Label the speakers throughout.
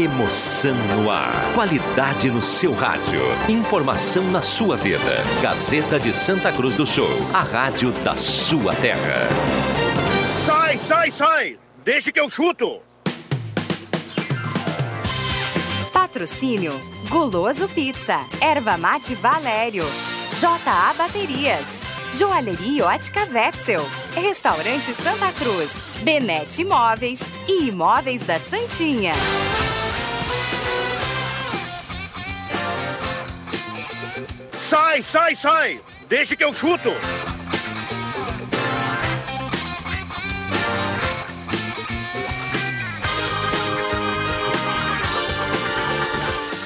Speaker 1: Emoção no ar. Qualidade no seu rádio. Informação na sua vida. Gazeta de Santa Cruz do Sul. A rádio da sua terra.
Speaker 2: Sai, sai, sai! Deixe que eu chuto!
Speaker 3: Patrocínio Guloso Pizza, Erva Mate Valério, JA Baterias, Joalheria Ótica Wetzel, Restaurante Santa Cruz, Benete Imóveis e Imóveis da Santinha.
Speaker 2: Sai, sai, sai! Deixe que eu chuto!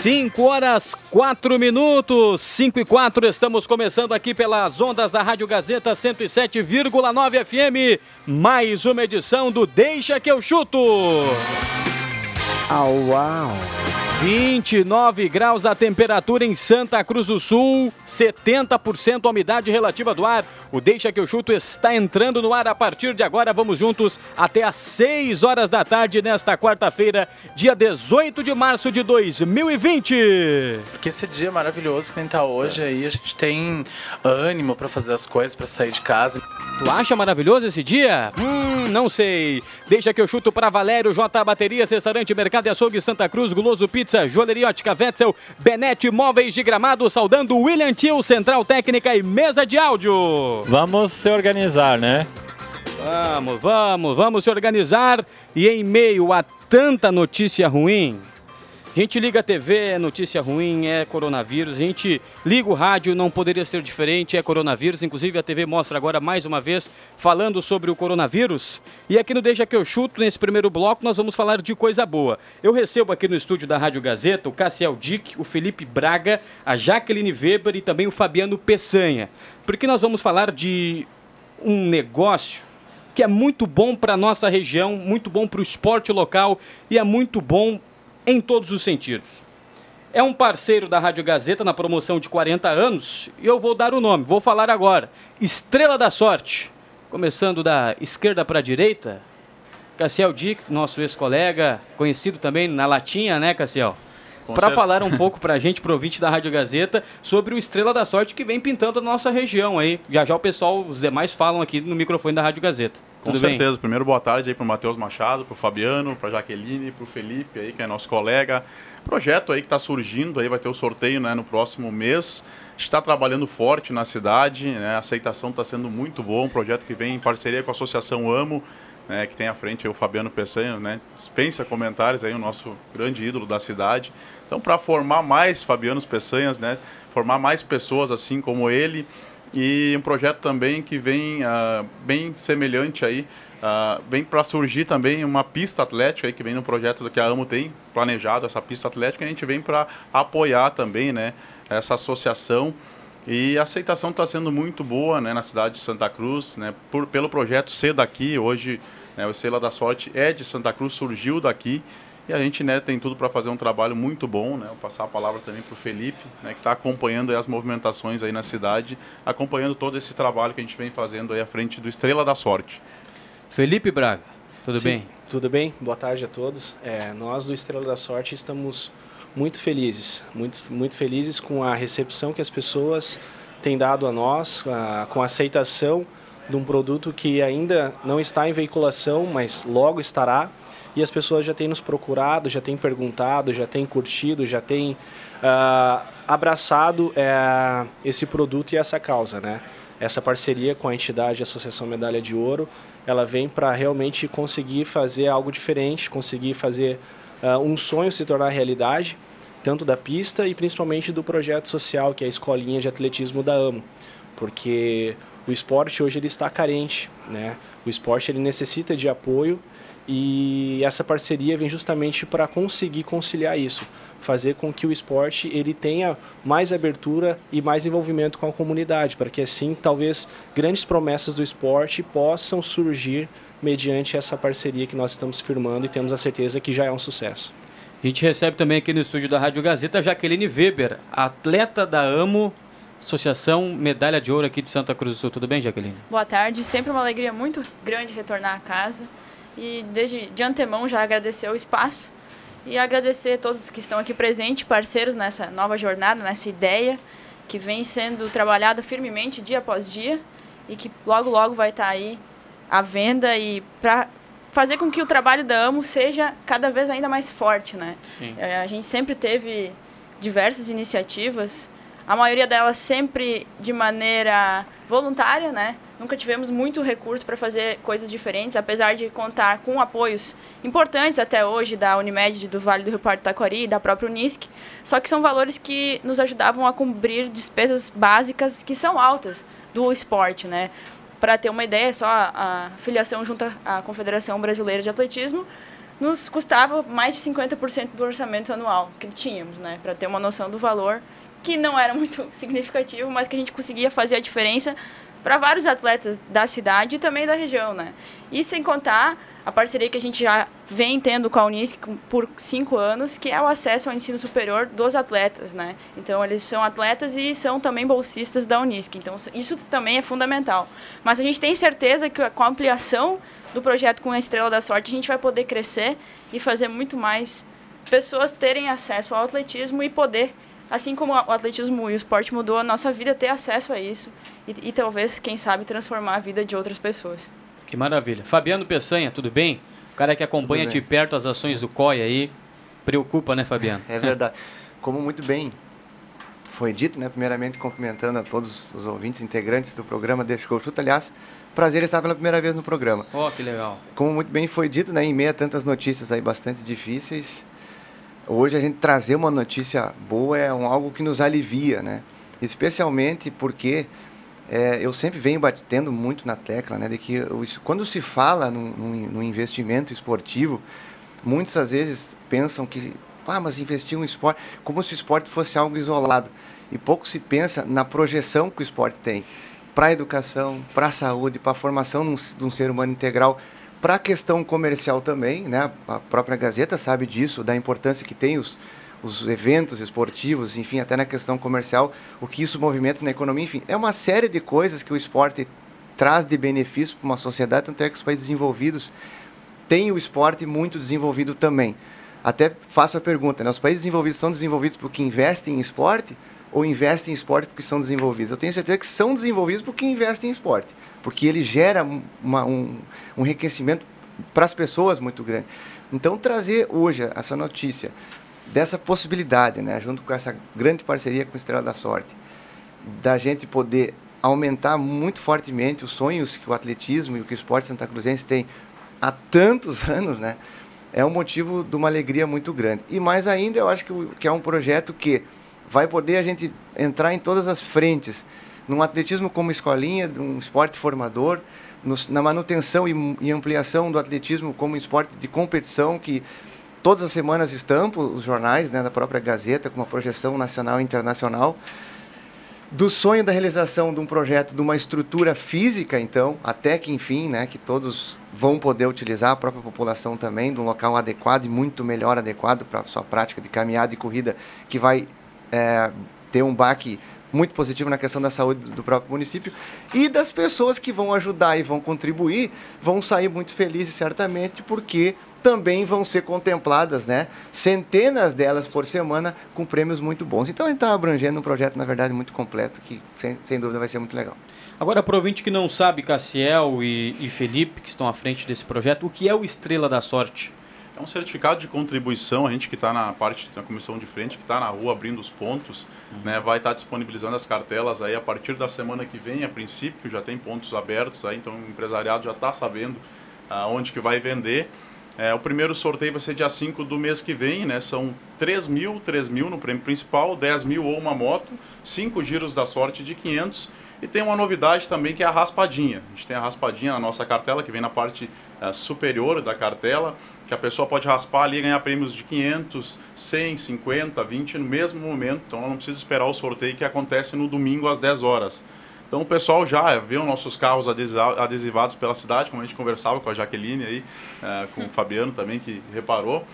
Speaker 4: Cinco horas, quatro minutos, cinco e quatro, estamos começando aqui pelas ondas da Rádio Gazeta 107,9 FM, mais uma edição do Deixa que eu chuto.
Speaker 5: Au, uau!
Speaker 4: 29 graus a temperatura em Santa Cruz do Sul, 70% a umidade relativa do ar. O Deixa que eu chuto está entrando no ar a partir de agora. Vamos juntos até às 6 horas da tarde nesta quarta-feira, dia 18 de março de 2020.
Speaker 6: Porque esse dia maravilhoso que a gente tá hoje aí, a gente tem ânimo para fazer as coisas, para sair de casa.
Speaker 4: Tu acha maravilhoso esse dia? Hum, não sei. Deixa que eu chuto para Valério, J Baterias, Restaurante Mercado e Açougue Santa Cruz, Guloso Pizza, Joalheria Ótica Wetzel, Benete Móveis de Gramado, saudando William Tio, Central Técnica e Mesa de Áudio.
Speaker 7: Vamos se organizar, né?
Speaker 4: Vamos, vamos, vamos se organizar e em meio a tanta notícia ruim, a gente liga a TV, é notícia ruim, é coronavírus. A gente liga o rádio, não poderia ser diferente, é coronavírus. Inclusive a TV mostra agora mais uma vez falando sobre o coronavírus. E aqui no Deixa que eu chuto, nesse primeiro bloco, nós vamos falar de coisa boa. Eu recebo aqui no estúdio da Rádio Gazeta o Cassiel Dick, o Felipe Braga, a Jaqueline Weber e também o Fabiano Peçanha. Porque nós vamos falar de um negócio que é muito bom para a nossa região, muito bom para o esporte local e é muito bom em todos os sentidos. É um parceiro da Rádio Gazeta na promoção de 40 anos e eu vou dar o nome, vou falar agora. Estrela da Sorte. Começando da esquerda para a direita, Cassiel Dick, nosso ex-colega, conhecido também na Latinha, né, Cassiel? Para falar um pouco para a gente, pro ouvinte da Rádio Gazeta, sobre o Estrela da Sorte que vem pintando a nossa região aí. Já já o pessoal, os demais falam aqui no microfone da Rádio Gazeta.
Speaker 8: Com
Speaker 4: Tudo
Speaker 8: certeza.
Speaker 4: bem?
Speaker 8: Primeiro, boa tarde aí pro Matheus Machado, pro Fabiano, pra Jaqueline, pro Felipe aí, que é nosso colega. Projeto aí que está surgindo aí, vai ter o sorteio né, no próximo mês. Está trabalhando forte na cidade, né, a aceitação está sendo muito boa. Um projeto que vem em parceria com a Associação Amo, né, que tem à frente aí o Fabiano Peçanha, né, dispensa comentários aí, o nosso grande ídolo da cidade. Então, para formar mais Fabianos Peçanhas, né, formar mais pessoas assim como ele, e um projeto também que vem ah, bem semelhante aí, ah, vem para surgir também uma pista atlética aí, que vem no projeto que a AMO tem planejado, essa pista atlética, e a gente vem para apoiar também né, essa associação. E a aceitação está sendo muito boa né, na cidade de Santa Cruz, né, por, pelo projeto ser daqui. Hoje, né, o Estrela da Sorte é de Santa Cruz, surgiu daqui. E a gente né, tem tudo para fazer um trabalho muito bom. Né? Vou passar a palavra também para o Felipe, né, que está acompanhando aí as movimentações aí na cidade, acompanhando todo esse trabalho que a gente vem fazendo aí à frente do Estrela da Sorte.
Speaker 4: Felipe Braga, tudo
Speaker 5: Sim,
Speaker 4: bem?
Speaker 5: Tudo bem? Boa tarde a todos. É, nós do Estrela da Sorte estamos muito felizes, muito, muito felizes com a recepção que as pessoas têm dado a nós, a- com a aceitação de um produto que ainda não está em veiculação, mas logo estará. E as pessoas já têm nos procurado, já têm perguntado, já têm curtido, já têm ah, abraçado eh, esse produto e essa causa, né? Essa parceria com a entidade Associação Medalha de Ouro, ela vem para realmente conseguir fazer algo diferente, conseguir fazer ah, um sonho se tornar realidade, tanto da pista e principalmente do projeto social, que é a escolinha de atletismo da AMO, porque o esporte hoje ele está carente, né? O esporte ele necessita de apoio e essa parceria vem justamente para conseguir conciliar isso, fazer com que o esporte ele tenha mais abertura e mais envolvimento com a comunidade, para que assim talvez grandes promessas do esporte possam surgir mediante essa parceria que nós estamos firmando e temos a certeza que já é um sucesso.
Speaker 4: A gente recebe também aqui no estúdio da Rádio Gazeta Jaqueline Weber, atleta da AMO, Associação Medalha de Ouro aqui de Santa Cruz do Sul. Tudo bem, Jaqueline?
Speaker 9: Boa tarde, sempre uma alegria muito grande retornar a casa e desde de antemão já agradecer o espaço e agradecer a todos que estão aqui presentes, parceiros nessa nova jornada, nessa ideia que vem sendo trabalhada firmemente dia após dia e que logo logo vai estar aí à venda e para fazer com que o trabalho da Amo seja cada vez ainda mais forte, né? É, A gente sempre teve diversas iniciativas, a maioria delas sempre de maneira voluntária, né? Nunca tivemos muito recurso para fazer coisas diferentes, apesar de contar com apoios importantes até hoje da Unimed do Vale do Rio Pardo do Taquari e da própria Unisc, só que são valores que nos ajudavam a cobrir despesas básicas que são altas do esporte, né? Para ter uma ideia, só a, a filiação junto à Confederação Brasileira de Atletismo nos custava mais de 50% do orçamento anual que tínhamos, né? Para ter uma noção do valor que não era muito significativo, mas que a gente conseguia fazer a diferença para vários atletas da cidade e também da região, né? E sem contar a parceria que a gente já vem tendo com a Unisc por cinco anos, que é o acesso ao ensino superior dos atletas, né? Então eles são atletas e são também bolsistas da Unisc. Então isso também é fundamental. Mas a gente tem certeza que com a ampliação do projeto com a Estrela da Sorte a gente vai poder crescer e fazer muito mais pessoas terem acesso ao atletismo e poder assim como o atletismo e o esporte mudou a nossa vida, ter acesso a isso e, e talvez, quem sabe, transformar a vida de outras pessoas.
Speaker 4: Que maravilha. Fabiano Peçanha, tudo bem? O cara que acompanha de perto as ações do COI aí, preocupa, né, Fabiano?
Speaker 10: É verdade. Como muito bem foi dito, né? Primeiramente cumprimentando a todos os ouvintes integrantes do programa Deixa eu chuto. Aliás, prazer estar pela primeira vez no programa.
Speaker 4: Ó, que legal.
Speaker 10: Como muito bem foi dito, né? Em meio a tantas notícias aí bastante difíceis, hoje a gente trazer uma notícia boa é um, algo que nos alivia, né? Especialmente porque é, eu sempre venho batendo muito na tecla, né? De que quando se fala num investimento esportivo, muitas às vezes pensam que, ah, mas investir em esporte, como se o esporte fosse algo isolado. E pouco se pensa na projeção que o esporte tem para a educação, para a saúde, para a formação de um, de um ser humano integral, para a questão comercial também, né? A própria Gazeta sabe disso, da importância que tem os, os eventos esportivos, enfim, até na questão comercial, o que isso movimenta na economia, enfim, é uma série de coisas que o esporte traz de benefício para uma sociedade, tanto é que os países desenvolvidos têm o esporte muito desenvolvido também. Até faço a pergunta, né? Os países desenvolvidos são desenvolvidos porque investem em esporte ou investem em esporte porque são desenvolvidos? Eu tenho certeza que são desenvolvidos porque investem em esporte, porque ele gera um- uma, um, um enriquecimento para as pessoas muito grande. Então, trazer hoje essa notícia dessa possibilidade, né, junto com essa grande parceria com Estrela da Sorte, da gente poder aumentar muito fortemente os sonhos que o atletismo e o que o esporte santa cruzense tem há tantos anos, né? É um motivo de uma alegria muito grande. E mais ainda, eu acho que, que é um projeto que vai poder a gente entrar em todas as frentes, num atletismo como escolinha, de um esporte formador, nos- na manutenção e, e ampliação do atletismo como esporte de competição que todas as semanas estampa os jornais né, da própria Gazeta com uma projeção nacional e internacional do sonho da realização de um projeto de uma estrutura física, então, até que enfim, né, que todos vão poder utilizar, a própria população também, de um local adequado e muito melhor adequado para a sua prática de caminhada e corrida, que vai é, ter um baque muito positivo na questão da saúde do próprio município. E das pessoas que vão ajudar e vão contribuir, vão sair muito felizes certamente, porque também vão ser contempladas, né? Centenas delas por semana com prêmios muito bons. Então a gente está abrangendo um projeto, na verdade, muito completo, que sem, sem dúvida vai ser muito legal.
Speaker 4: Agora, para o ouvinte que não sabe, Cassiel e, e Felipe, que estão à frente desse projeto, o que é o Estrela da Sorte?
Speaker 8: É um certificado de contribuição, a gente que está na parte da comissão de frente, que está na rua abrindo os pontos, né, vai estar disponibilizando as cartelas aí a partir da semana que vem, a princípio já tem pontos abertos aí, então o empresariado já está sabendo aonde que vai vender. É, o primeiro sorteio vai ser dia 5 do mês que vem, né? São 3 mil, 3 mil no prêmio principal, 10 mil ou uma moto, 5 giros da sorte de 500 e tem uma novidade também que é a raspadinha. A gente tem a raspadinha na nossa cartela, que vem na parte eh, superior da cartela, que a pessoa pode raspar ali e ganhar prêmios de 500, 100, 50, 20 no mesmo momento. Então ela não precisa esperar o sorteio que acontece no domingo às 10 horas. Então o pessoal já os nossos carros adesiva- adesivados pela cidade, como a gente conversava com a Jaqueline aí, eh, com o Fabiano também, que reparou.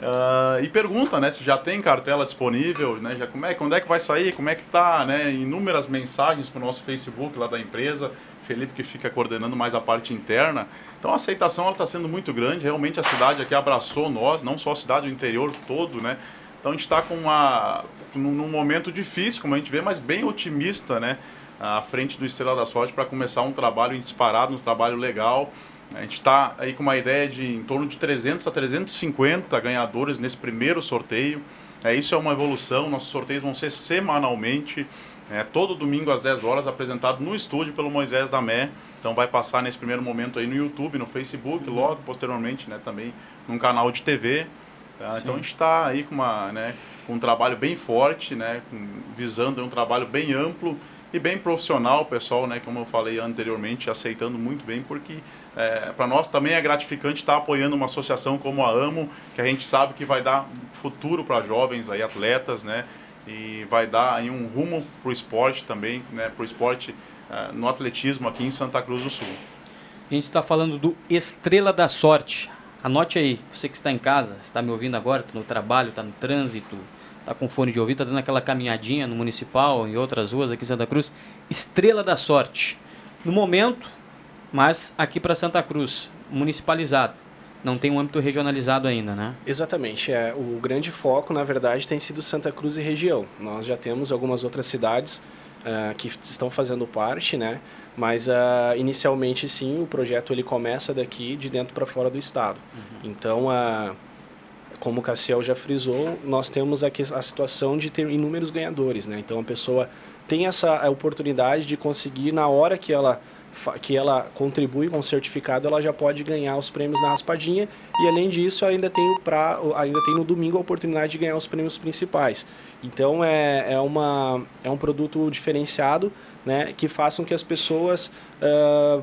Speaker 8: Ah, e pergunta, né, se já tem cartela disponível, né, já como é, quando é que vai sair, como é que tá, né, inúmeras mensagens para o nosso Facebook lá da empresa, Felipe que fica coordenando mais a parte interna. Então a aceitação está sendo muito grande. Realmente a cidade aqui abraçou nós, não só a cidade, o interior todo, né? Então a gente está com uma num momento difícil, como a gente vê, mas bem otimista, né? À frente do Estrela da Sorte para começar um trabalho disparado, um trabalho legal. A gente está aí com uma ideia de em torno de 300 a 350 ganhadores nesse primeiro sorteio. É, isso é uma evolução, nossos sorteios vão ser semanalmente, é, todo domingo às 10 horas, apresentado no estúdio pelo Moisés Damé. Então vai passar nesse primeiro momento aí no YouTube, no Facebook, logo posteriormente né, também num canal de TV. Tá? Então a gente está aí com, uma, né, com um trabalho bem forte, né, com, visando um trabalho bem amplo e bem profissional, pessoal, né, como eu falei anteriormente, aceitando muito bem, porque é, para nós também é gratificante estar apoiando uma associação como a AMO, que a gente sabe que vai dar futuro para jovens aí, atletas, né, e vai dar aí um rumo para o esporte também, né, para o esporte é, no atletismo aqui em Santa Cruz do Sul.
Speaker 4: A gente está falando do Estrela da Sorte. Anote aí, você que está em casa, está me ouvindo agora, está no trabalho, está no trânsito, está com fone de ouvido, está dando aquela caminhadinha no Municipal, em outras ruas aqui em Santa Cruz. Estrela da Sorte. No momento, mas aqui para Santa Cruz, municipalizado. Não tem um âmbito regionalizado ainda, né?
Speaker 5: Exatamente. É, o grande foco, na verdade, tem sido Santa Cruz e região. Nós já temos algumas outras cidades uh, que estão fazendo parte, né? Mas uh, inicialmente, sim, o projeto ele começa daqui, de dentro para fora do estado. Uhum. Então, uh, como o Cassiel já frisou, nós temos aqui a situação de ter inúmeros ganhadores, né? Então, a pessoa tem essa oportunidade de conseguir na hora que ela que ela contribui com o certificado, ela já pode ganhar os prêmios na raspadinha e além disso ainda tem pra, ainda tem no domingo a oportunidade de ganhar os prêmios principais. Então é, é, uma, é um produto diferenciado, né, que façam que as pessoas uh,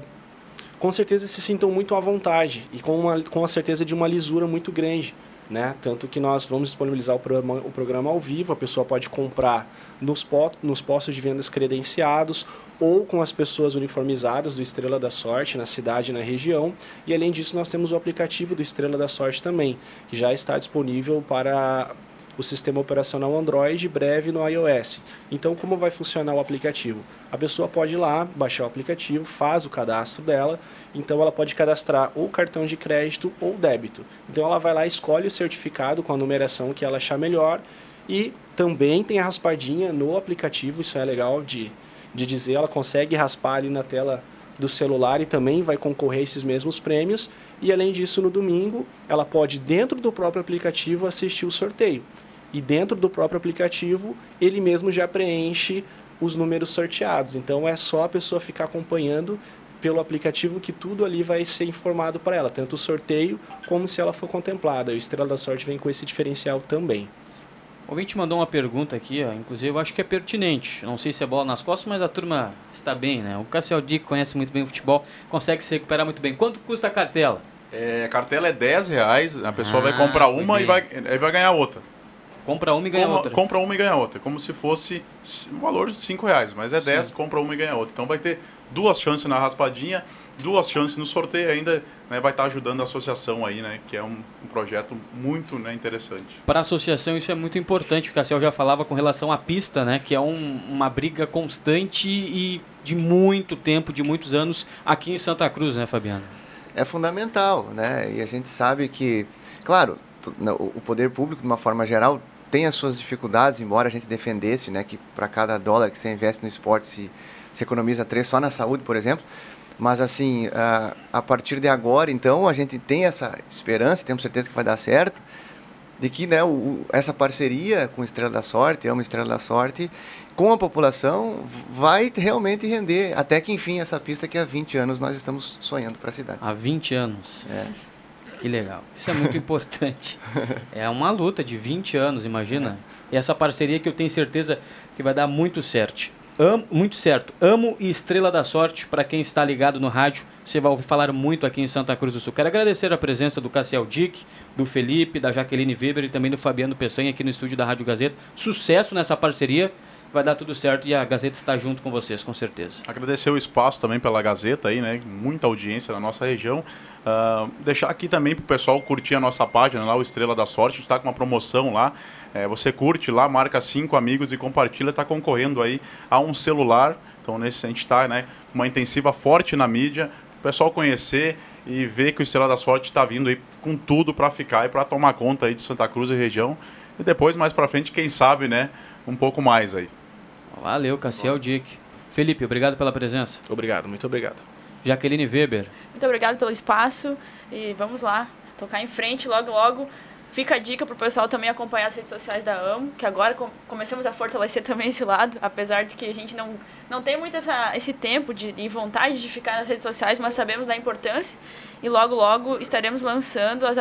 Speaker 5: com certeza se sintam muito à vontade e com, uma, com a certeza de uma lisura muito grande. Né? Tanto que nós vamos disponibilizar o programa, o programa ao vivo, a pessoa pode comprar nos, nos postos de vendas credenciados ou com as pessoas uniformizadas do Estrela da Sorte na cidade e na região. E além disso, nós temos o aplicativo do Estrela da Sorte também, que já está disponível para o sistema operacional Android breve no iOS. Então, como vai funcionar o aplicativo? A pessoa pode ir lá, baixar o aplicativo, faz o cadastro dela, então ela pode cadastrar ou cartão de crédito ou débito. Então ela vai lá, escolhe o certificado com a numeração que ela achar melhor e também tem a raspadinha no aplicativo, isso é legal de de dizer, ela consegue raspar ali na tela do celular e também vai concorrer a esses mesmos prêmios. E além disso, no domingo, ela pode, dentro do próprio aplicativo, assistir o sorteio. E dentro do próprio aplicativo, ele mesmo já preenche os números sorteados. Então é só a pessoa ficar acompanhando pelo aplicativo que tudo ali vai ser informado para ela, tanto o sorteio como se ela for contemplada. O Estrela da Sorte vem com esse diferencial também.
Speaker 4: O ouvinte mandou uma pergunta aqui, ó, inclusive eu acho que é pertinente. Não sei se é bola nas costas, mas a turma está bem, né? O Cassiel Dick conhece muito bem o futebol, consegue se recuperar muito bem. Quanto custa a cartela?
Speaker 8: É, a cartela é 10 reais, a pessoa ah, vai comprar uma e vai, vai ganhar outra.
Speaker 4: Compra uma e ganha
Speaker 8: Como,
Speaker 4: outra.
Speaker 8: Compra uma e ganha outra. Como se fosse um valor de 5 reais, mas é 10, Sim. compra uma e ganha outra. Então vai ter duas chances na raspadinha, duas chances no sorteio ainda né, vai estar ajudando a associação aí, né, que é um, um projeto muito né, interessante.
Speaker 4: Para a associação isso é muito importante, o Cassiel já falava com relação à pista, né, que é um, uma briga constante e de muito tempo, de muitos anos aqui em Santa Cruz, né, Fabiano?
Speaker 10: É fundamental, né, e a gente sabe que, claro, o poder público, de uma forma geral, tem as suas dificuldades, embora a gente defendesse né, que para cada dólar que você investe no esporte se se economiza três só na saúde, por exemplo. Mas, assim, a, a partir de agora, então, a gente tem essa esperança, temos certeza que vai dar certo, de que né, o, essa parceria com Estrela da Sorte, é uma Estrela da Sorte, com a população, vai realmente render. Até que, enfim, essa pista que há 20 anos nós estamos sonhando para a cidade.
Speaker 4: Há 20 anos. É. Que legal. Isso é muito importante. É uma luta de 20 anos, imagina. É. E essa parceria que eu tenho certeza que vai dar muito certo. Amo, muito certo. Amo e Estrela da Sorte, para quem está ligado no rádio, você vai ouvir falar muito aqui em Santa Cruz do Sul. Quero agradecer a presença do Cassiel Dick, do Felipe, da Jaqueline Weber e também do Fabiano Peçanha aqui no estúdio da Rádio Gazeta. Sucesso nessa parceria vai dar tudo certo e a Gazeta está junto com vocês, com certeza.
Speaker 8: Agradecer o espaço também pela Gazeta aí, né? Muita audiência na nossa região. Uh, deixar aqui também para o pessoal curtir a nossa página lá, o Estrela da Sorte. A gente está com uma promoção lá. É, você curte lá, marca cinco amigos e compartilha, está concorrendo aí a um celular Então, nesse a gente está né, com uma intensiva forte na mídia, o pessoal conhecer e ver que o Estrela da Sorte está vindo aí com tudo para ficar e para tomar conta aí de Santa Cruz e região. E depois, mais para frente, quem sabe, né, um pouco mais aí.
Speaker 4: Valeu, Cassiel Dick. Felipe, obrigado pela presença.
Speaker 5: Obrigado, muito obrigado.
Speaker 4: Jaqueline Weber.
Speaker 9: Muito obrigado pelo espaço e vamos lá, tocar em frente logo logo. Fica a dica para o pessoal também acompanhar as redes sociais da AMO, que agora com, começamos a fortalecer também esse lado, apesar de que a gente não, não tem muito essa, esse tempo de, e vontade de ficar nas redes sociais, mas sabemos da importância e logo logo estaremos lançando as,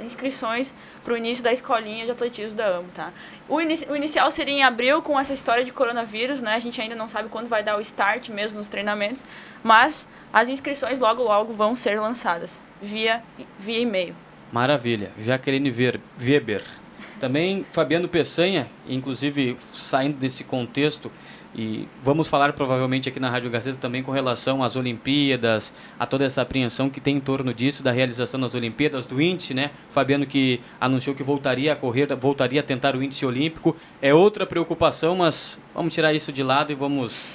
Speaker 9: inscrições para o início da escolinha de atletismo da AMO, tá? O, o inicial seria em abril com essa história de coronavírus, né? A gente ainda não sabe quando vai dar o start mesmo nos treinamentos, mas as inscrições logo logo vão ser lançadas via, via e-mail.
Speaker 4: Maravilha. Jaqueline Weber. Também Fabiano Peçanha, inclusive saindo desse contexto, e vamos falar provavelmente aqui na Rádio Gazeta também com relação às Olimpíadas, a toda essa apreensão que tem em torno disso, da realização das Olimpíadas, do índice, né? Fabiano que anunciou que voltaria a correr, voltaria a tentar o índice olímpico. É outra preocupação, mas vamos tirar isso de lado e vamos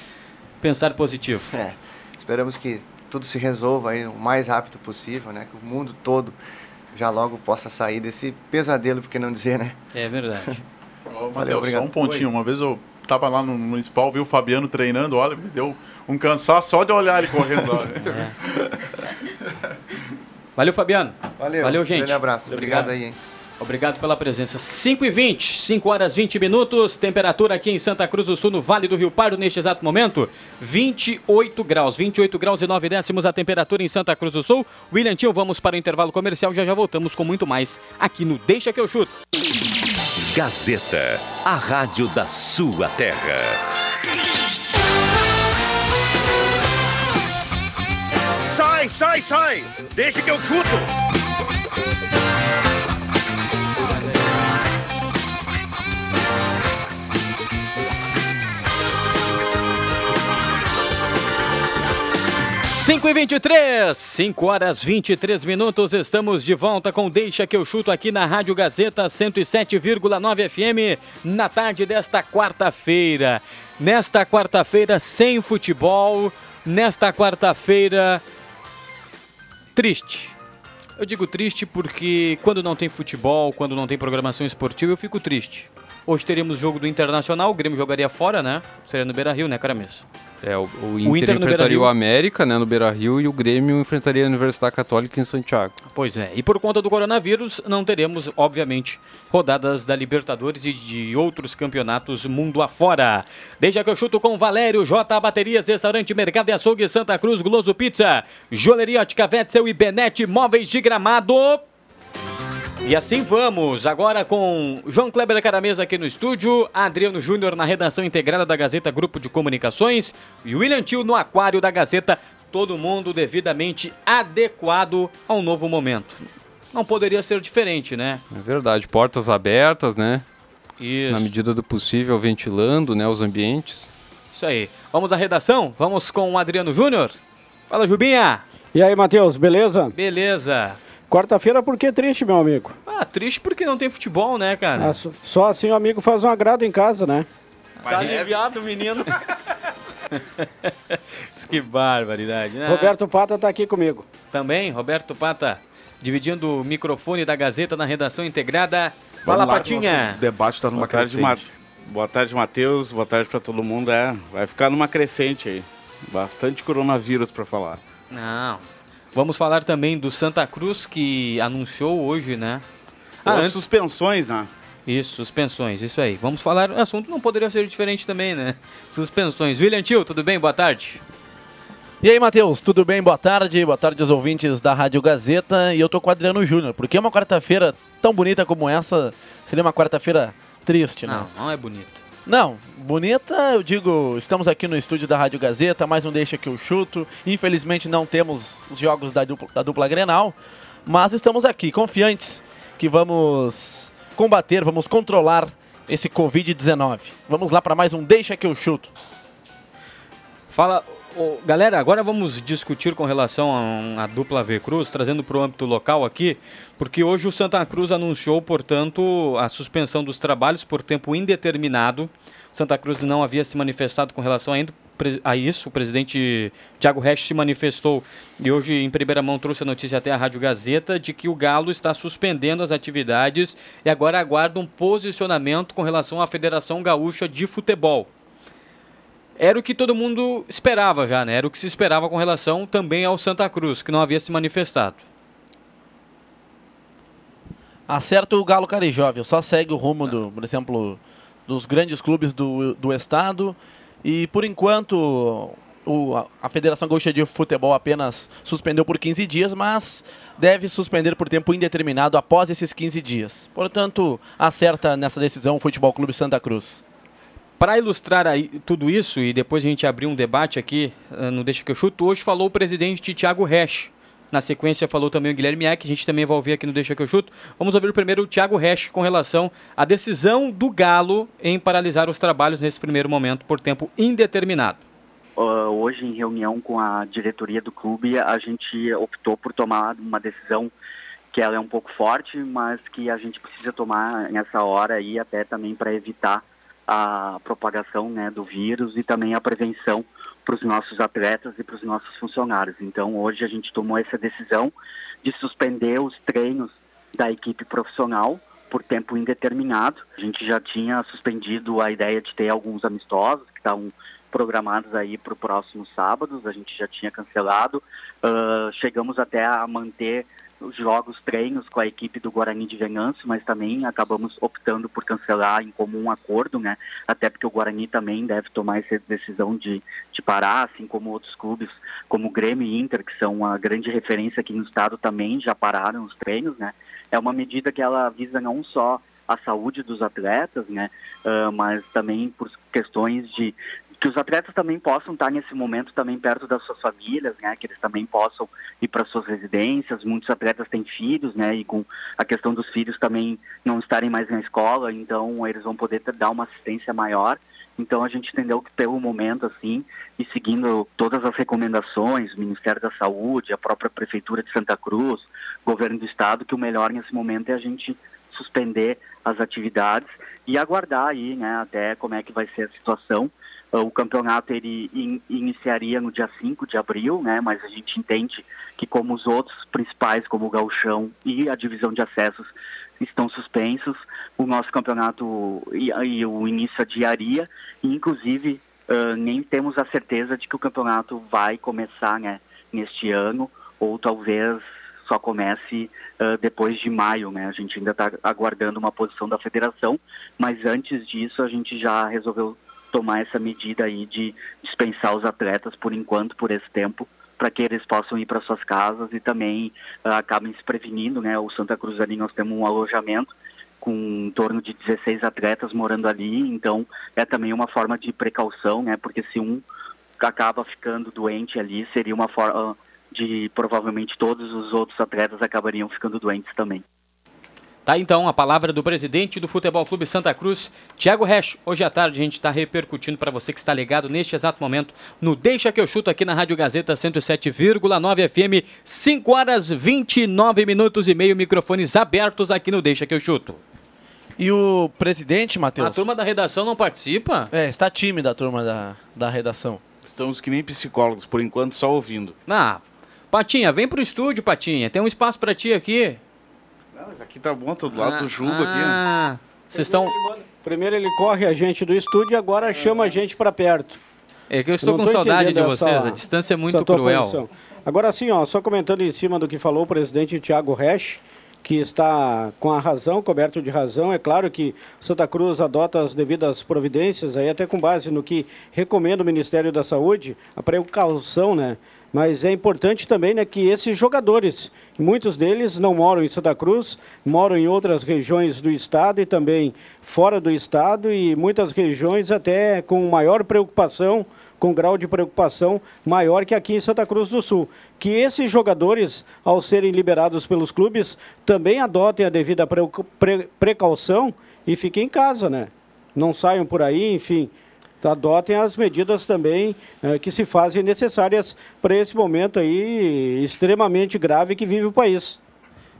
Speaker 4: pensar positivo.
Speaker 10: É, esperamos que tudo se resolva aí o mais rápido possível, né? Que o mundo todo já logo possa sair desse pesadelo, por que não dizer, né?
Speaker 4: É verdade.
Speaker 8: Valeu, Mateus, obrigado. Só um pontinho. Oi. Uma vez eu tava lá no municipal, vi o Fabiano treinando, olha, me deu um cansaço só de olhar ele correndo lá.
Speaker 4: É. Valeu, Fabiano.
Speaker 10: Valeu.
Speaker 4: Valeu, gente. Um
Speaker 10: abraço. Obrigado, Obrigado aí, hein?
Speaker 4: Obrigado pela presença. 5 e 20, 5 horas 20 minutos. Temperatura aqui em Santa Cruz do Sul, no Vale do Rio Pardo, neste exato momento, 28 graus. 28 graus e 9 décimos a temperatura em Santa Cruz do Sul. William Tio, vamos para o intervalo comercial. Já já voltamos com muito mais aqui no Deixa que eu chuto.
Speaker 1: Gazeta, a rádio da sua terra.
Speaker 2: Sai, sai, sai! Deixa que eu chuto!
Speaker 4: Cinco e 23, 5 horas 23 minutos, estamos de volta com Deixa que eu chuto aqui na Rádio Gazeta 107,9 FM na tarde desta quarta-feira. Nesta quarta-feira sem futebol, nesta quarta-feira triste. Eu digo triste porque quando não tem futebol, quando não tem programação esportiva, eu fico triste. Hoje teríamos jogo do Internacional, o Grêmio jogaria fora, né? Seria no Beira Rio, né, Caramis?
Speaker 11: É, o, o, Inter, o Inter enfrentaria o América, né, no Beira Rio, e o Grêmio enfrentaria a Universidade Católica em Santiago.
Speaker 4: Pois é, e por conta do coronavírus, não teremos, obviamente, rodadas da Libertadores e de outros campeonatos mundo afora. Deixa que eu chuto com Valério, J Baterias, Restaurante Mercado e Açougue, Santa Cruz, Gloso Pizza, Joalheria Ótica Wetzel e Benete Móveis de Gramado. E assim vamos, agora com João Kleber Caramesa aqui no estúdio, Adriano Júnior na redação integrada da Gazeta Grupo de Comunicações e William Tio no aquário da Gazeta, todo mundo devidamente adequado ao novo momento. Não poderia ser diferente, né?
Speaker 11: É verdade, portas abertas, né?
Speaker 4: Isso.
Speaker 11: Na medida do possível, ventilando né, os ambientes.
Speaker 4: Isso aí. Vamos à redação? Vamos com o Adriano Júnior? Fala, Jubinha!
Speaker 12: E aí, Matheus, beleza?
Speaker 4: Beleza.
Speaker 12: Quarta-feira, por que triste, meu amigo?
Speaker 4: Ah, triste porque não tem futebol, né, cara?
Speaker 12: Ah, só assim o amigo faz um agrado em casa, né?
Speaker 4: Tá aliviado, menino. que barbaridade, né?
Speaker 12: Roberto Pata tá aqui comigo.
Speaker 4: Também, Roberto Pata, dividindo o microfone da Gazeta na redação integrada. Fala, lá, Patinha.
Speaker 13: O debate está numa Boa crescente. Tarde, Boa tarde, Matheus. Boa tarde para todo mundo. É, vai ficar numa crescente aí. Bastante coronavírus para falar.
Speaker 4: Não, Vamos falar também do Santa Cruz, que anunciou hoje, né?
Speaker 13: Ah, antes... suspensões, né?
Speaker 4: Isso, suspensões, isso aí. Vamos falar, o assunto não poderia ser diferente também, né? Suspensões. William Tio, tudo bem? Boa tarde.
Speaker 14: E aí, Matheus, tudo bem? Boa tarde. Boa tarde aos ouvintes da Rádio Gazeta. E eu tô com o Adriano Júnior, porque uma quarta-feira tão bonita como essa seria uma quarta-feira triste,
Speaker 4: né? Não, não é bonita.
Speaker 14: Não, bonita, eu digo, estamos aqui no estúdio da Rádio Gazeta, mais um Deixa que eu chuto. Infelizmente não temos os jogos da dupla, da dupla Grenal, mas estamos aqui, confiantes que vamos combater, vamos controlar esse Covid-19. Vamos lá para mais um Deixa que eu chuto.
Speaker 4: Fala, galera, agora vamos discutir com relação à dupla V Cruz, trazendo para o âmbito local aqui, porque hoje o Santa Cruz anunciou, portanto, a suspensão dos trabalhos por tempo indeterminado Santa Cruz não havia se manifestado com relação ainda a isso. O presidente Tiago Resch se manifestou e hoje, em primeira mão, trouxe a notícia até a Rádio Gazeta de que o Galo está suspendendo as atividades e agora aguarda um posicionamento com relação à Federação Gaúcha de Futebol. Era o que todo mundo esperava já, né? Era o que se esperava com relação também ao Santa Cruz, que não havia se manifestado.
Speaker 14: Acerta o Galo Carijó, Só segue o rumo, do, por exemplo, dos grandes clubes do, do estado. E por enquanto o, a Federação Gaúcha de Futebol apenas suspendeu por 15 dias, mas deve suspender por tempo indeterminado após esses 15 dias. Portanto, acerta nessa decisão o Futebol Clube Santa Cruz.
Speaker 4: Para ilustrar aí tudo isso e depois a gente abrir um debate aqui uh, no Deixa que eu chuto, hoje falou o presidente Tiago Resch. Na sequência falou também o Guilherme Eck, a gente também vai ouvir aqui no Deixa que eu chuto. Vamos ouvir primeiro o Thiago Resch com relação à decisão do Galo em paralisar os trabalhos nesse primeiro momento por tempo indeterminado.
Speaker 15: Uh, hoje, em reunião com a diretoria do clube, a gente optou por tomar uma decisão que ela é um pouco forte, mas que a gente precisa tomar nessa hora aí até também para evitar a propagação né, do vírus e também a prevenção para os nossos atletas e para os nossos funcionários. Então, hoje a gente tomou essa decisão de suspender os treinos da equipe profissional por tempo indeterminado. A gente já tinha suspendido a ideia de ter alguns amistosos que estavam programados aí para o próximo sábado, a gente já tinha cancelado. Uh, chegamos até a manter jogos, treinos com a equipe do Guarani de Venâncio, mas também acabamos optando por cancelar em comum acordo, né? Até porque o Guarani também deve tomar essa decisão de, de parar, assim como outros clubes, como Grêmio e Inter, que são uma grande referência aqui no estado, também já pararam os treinos, né? É uma medida que ela visa não só a saúde dos atletas, né? Uh, mas também por questões de, que os atletas também possam estar nesse momento também perto das suas famílias, né? Que eles também possam ir para suas residências. Muitos atletas têm filhos, né? E com a questão dos filhos também não estarem mais na escola, então eles vão poder dar uma assistência maior. Então a gente entendeu que pelo momento assim e seguindo todas as recomendações, o Ministério da Saúde, a própria prefeitura de Santa Cruz, governo do estado, que o melhor nesse momento é a gente suspender as atividades e aguardar aí, né, até como é que vai ser a situação o campeonato ele in, iniciaria no dia 5 de abril, né? Mas a gente entende que como os outros principais, como o Gauchão e a divisão de acessos estão suspensos, o nosso campeonato e, e o início adiaria e inclusive uh, nem temos a certeza de que o campeonato vai começar, né, neste ano ou talvez só comece uh, depois de maio, né? A gente ainda está aguardando uma posição da federação, mas antes disso a gente já resolveu tomar essa medida aí de dispensar os atletas por enquanto, por esse tempo, para que eles possam ir para suas casas e também uh, acabem se prevenindo, né? O Santa Cruz ali nós temos um alojamento com em torno de 16 atletas morando ali, então é também uma forma de precaução, né? Porque se um acaba ficando doente ali, seria uma forma de provavelmente todos os outros atletas acabariam ficando doentes também.
Speaker 4: Tá então a palavra do presidente do Futebol Clube Santa Cruz, Thiago Resch. Hoje à tarde a gente está repercutindo para você que está ligado neste exato momento no Deixa que eu chuto aqui na Rádio Gazeta 107,9 FM, 5 horas 29 minutos e meio, microfones abertos aqui no Deixa que eu chuto.
Speaker 14: E o presidente, Matheus?
Speaker 4: A turma da redação não participa?
Speaker 14: É, está tímida a turma da, da redação.
Speaker 13: Estamos que nem psicólogos, por enquanto só ouvindo.
Speaker 4: Ah, Patinha, vem pro estúdio, Patinha. Tem um espaço para ti aqui.
Speaker 13: Não, mas aqui tá bom, tô do lado ah, do Juba ah, aqui.
Speaker 4: Vocês estão.
Speaker 12: Primeiro ele corre a gente do estúdio e agora chama a gente para perto.
Speaker 4: É que eu estou eu com saudade de vocês, essa, a distância é muito cruel. Posição.
Speaker 12: Agora sim, ó, só comentando em cima do que falou o presidente Tiago Resch, que está com a razão, coberto de razão. É claro que Santa Cruz adota as devidas providências, aí até com base no que recomenda o Ministério da Saúde, a precaução, né? Mas é importante também né, que esses jogadores, muitos deles não moram em Santa Cruz, moram em outras regiões do estado e também fora do estado, e muitas regiões até com maior preocupação, com grau de preocupação maior que aqui em Santa Cruz do Sul. Que esses jogadores, ao serem liberados pelos clubes, também adotem a devida precaução e fiquem em casa, né? Não saiam por aí, enfim adotem as medidas também eh, que se fazem necessárias para esse momento aí extremamente grave que vive o país.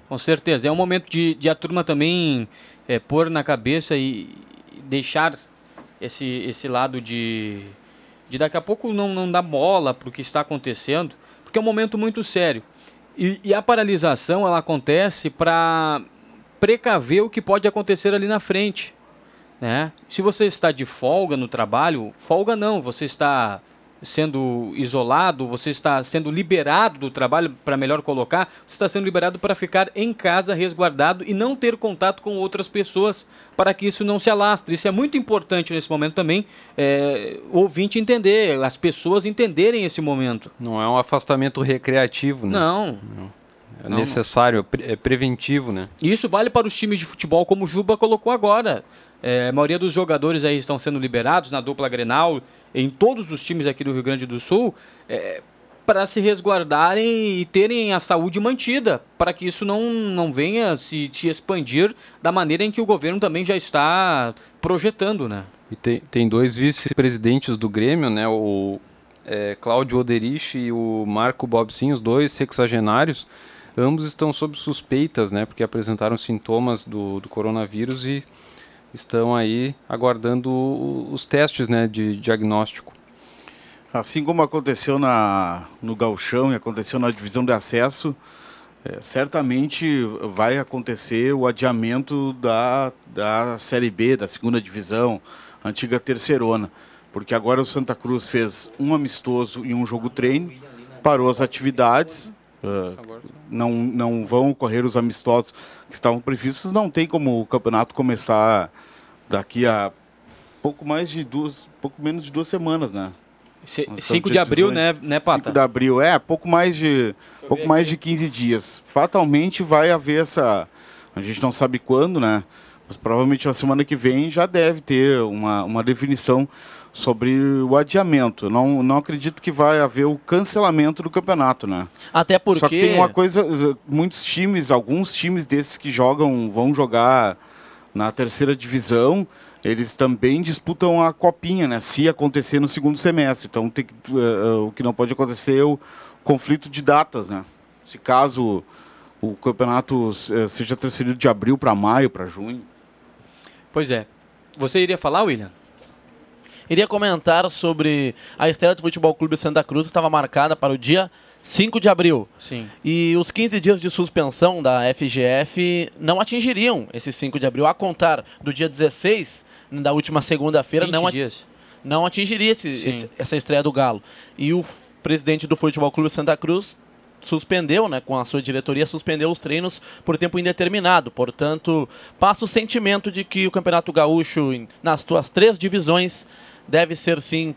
Speaker 4: Com certeza. É um momento de, de a turma também é, pôr na cabeça e deixar esse, esse lado de, de daqui a pouco não, não dar bola para o que está acontecendo, porque é um momento muito sério. E, e a paralisação ela acontece para precaver o que pode acontecer ali na frente. Né? Se você está de folga no trabalho, folga não, você está sendo isolado, você está sendo liberado do trabalho, para melhor colocar, você está sendo liberado para ficar em casa resguardado e não ter contato com outras pessoas, para que isso não se alastre. Isso é muito importante nesse momento também, é, o ouvinte entender, as pessoas entenderem esse momento.
Speaker 11: Não é um afastamento recreativo, né?
Speaker 4: Não.
Speaker 11: não. É não, necessário, é preventivo, né?
Speaker 4: Isso vale para os times de futebol, como o Juba colocou agora. É, a maioria dos jogadores aí estão sendo liberados na dupla Grenal, em todos os times aqui do Rio Grande do Sul, é, para se resguardarem e terem a saúde mantida, para que isso não, não venha se, se expandir da maneira em que o governo também já está projetando, né?
Speaker 11: E tem, tem dois vice-presidentes do Grêmio, né? O é, Cláudio Oderich e o Marco Bobsin, os dois sexagenários, ambos estão sob suspeitas, né? Porque apresentaram sintomas do, do coronavírus e estão aí aguardando os testes né, de diagnóstico.
Speaker 13: Assim como aconteceu na, no Galchão e aconteceu na divisão de acesso, é, certamente vai acontecer o adiamento da, da Série B, da segunda divisão, antiga terceirona. Porque agora o Santa Cruz fez um amistoso e um jogo treino, parou as atividades, uh, não, não vão ocorrer os amistosos que estavam previstos, não tem como o campeonato começar daqui a pouco mais de duas, pouco menos de duas semanas, né?
Speaker 4: 5 de abril, 18, né, né, Pata? 5
Speaker 13: de abril, é, pouco mais de pouco mais de 15 dias. Fatalmente vai haver essa, a gente não sabe quando, né? Mas provavelmente na semana que vem já deve ter uma, uma definição sobre o adiamento. Não, não acredito que vai haver o cancelamento do campeonato, né?
Speaker 14: Até porque...
Speaker 13: Só que tem uma coisa, muitos times, alguns times desses que jogam, vão jogar na terceira divisão, eles também disputam a copinha, né? Se acontecer no segundo semestre. Então tem uh, o que não pode acontecer é o conflito de datas, né? Se caso o campeonato uh, seja transferido de abril para maio, para junho.
Speaker 4: Pois é. Você iria falar, William?
Speaker 14: Iria comentar sobre a estreia do Futebol Clube Santa Cruz, estava marcada para o dia 5 de abril.
Speaker 4: Sim.
Speaker 14: E os 15 dias de suspensão da FGF não atingiriam esse 5 de abril. A contar do dia 16, da última segunda-feira, não,
Speaker 4: dias.
Speaker 14: não atingiria esse, esse, essa estreia do Galo. E o presidente do Futebol Clube Santa Cruz suspendeu, né, com a sua diretoria, suspendeu os treinos por tempo indeterminado. Portanto, passa o sentimento de que o Campeonato Gaúcho, nas suas três divisões, deve ser sim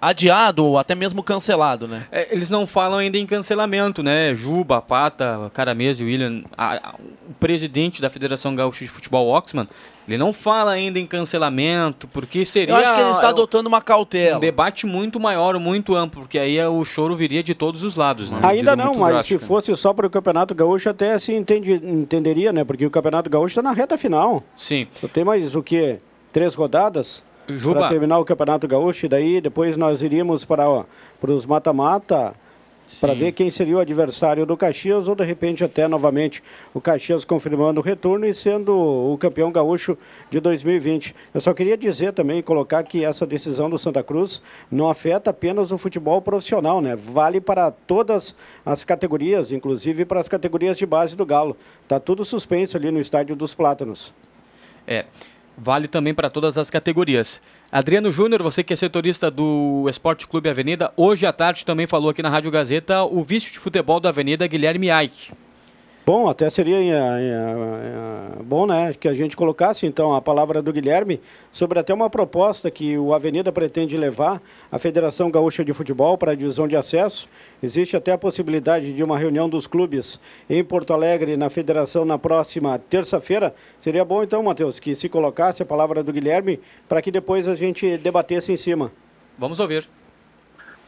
Speaker 14: adiado ou até mesmo cancelado, né?
Speaker 4: É, eles não falam ainda em cancelamento, né? Juba, Pata, Caramese, William, a, a, o presidente da Federação Gaúcha de Futebol, Oxman, ele não fala ainda em cancelamento, porque seria...
Speaker 14: Eu acho que ele está adotando uma cautela.
Speaker 4: Um debate muito maior, muito amplo, porque aí o choro viria de todos os lados, né?
Speaker 12: Ainda não, mas drástica. se fosse só para o Campeonato Gaúcho, até assim entendi, entenderia, né? Porque o Campeonato Gaúcho está na reta final.
Speaker 4: Sim.
Speaker 12: Só tem mais o quê? Três rodadas? Para terminar o Campeonato Gaúcho, e daí depois nós iríamos para, para os mata-mata para ver quem seria o adversário do Caxias ou de repente até novamente o Caxias confirmando o retorno e sendo o campeão gaúcho de 2020. Eu só queria dizer também, colocar que essa decisão do Santa Cruz não afeta apenas o futebol profissional, né? Vale para todas as categorias, inclusive para as categorias de base do Galo. Tá tudo suspenso ali no estádio dos Plátanos.
Speaker 4: É. Vale também para todas as categorias. Adriano Júnior, você que é setorista do Esporte Clube Avenida, hoje à tarde também falou aqui na Rádio Gazeta o vice de futebol da Avenida, Guilherme Aike.
Speaker 12: Bom, até seria é, é, é, bom, né, que a gente colocasse então a palavra do Guilherme sobre até uma proposta que o Avenida pretende levar à Federação Gaúcha de Futebol para a divisão de acesso. Existe até a possibilidade de uma reunião dos clubes em Porto Alegre na Federação na próxima terça-feira. Seria bom então, Matheus, que se colocasse a palavra do Guilherme para que depois a gente debatesse em cima.
Speaker 4: Vamos ouvir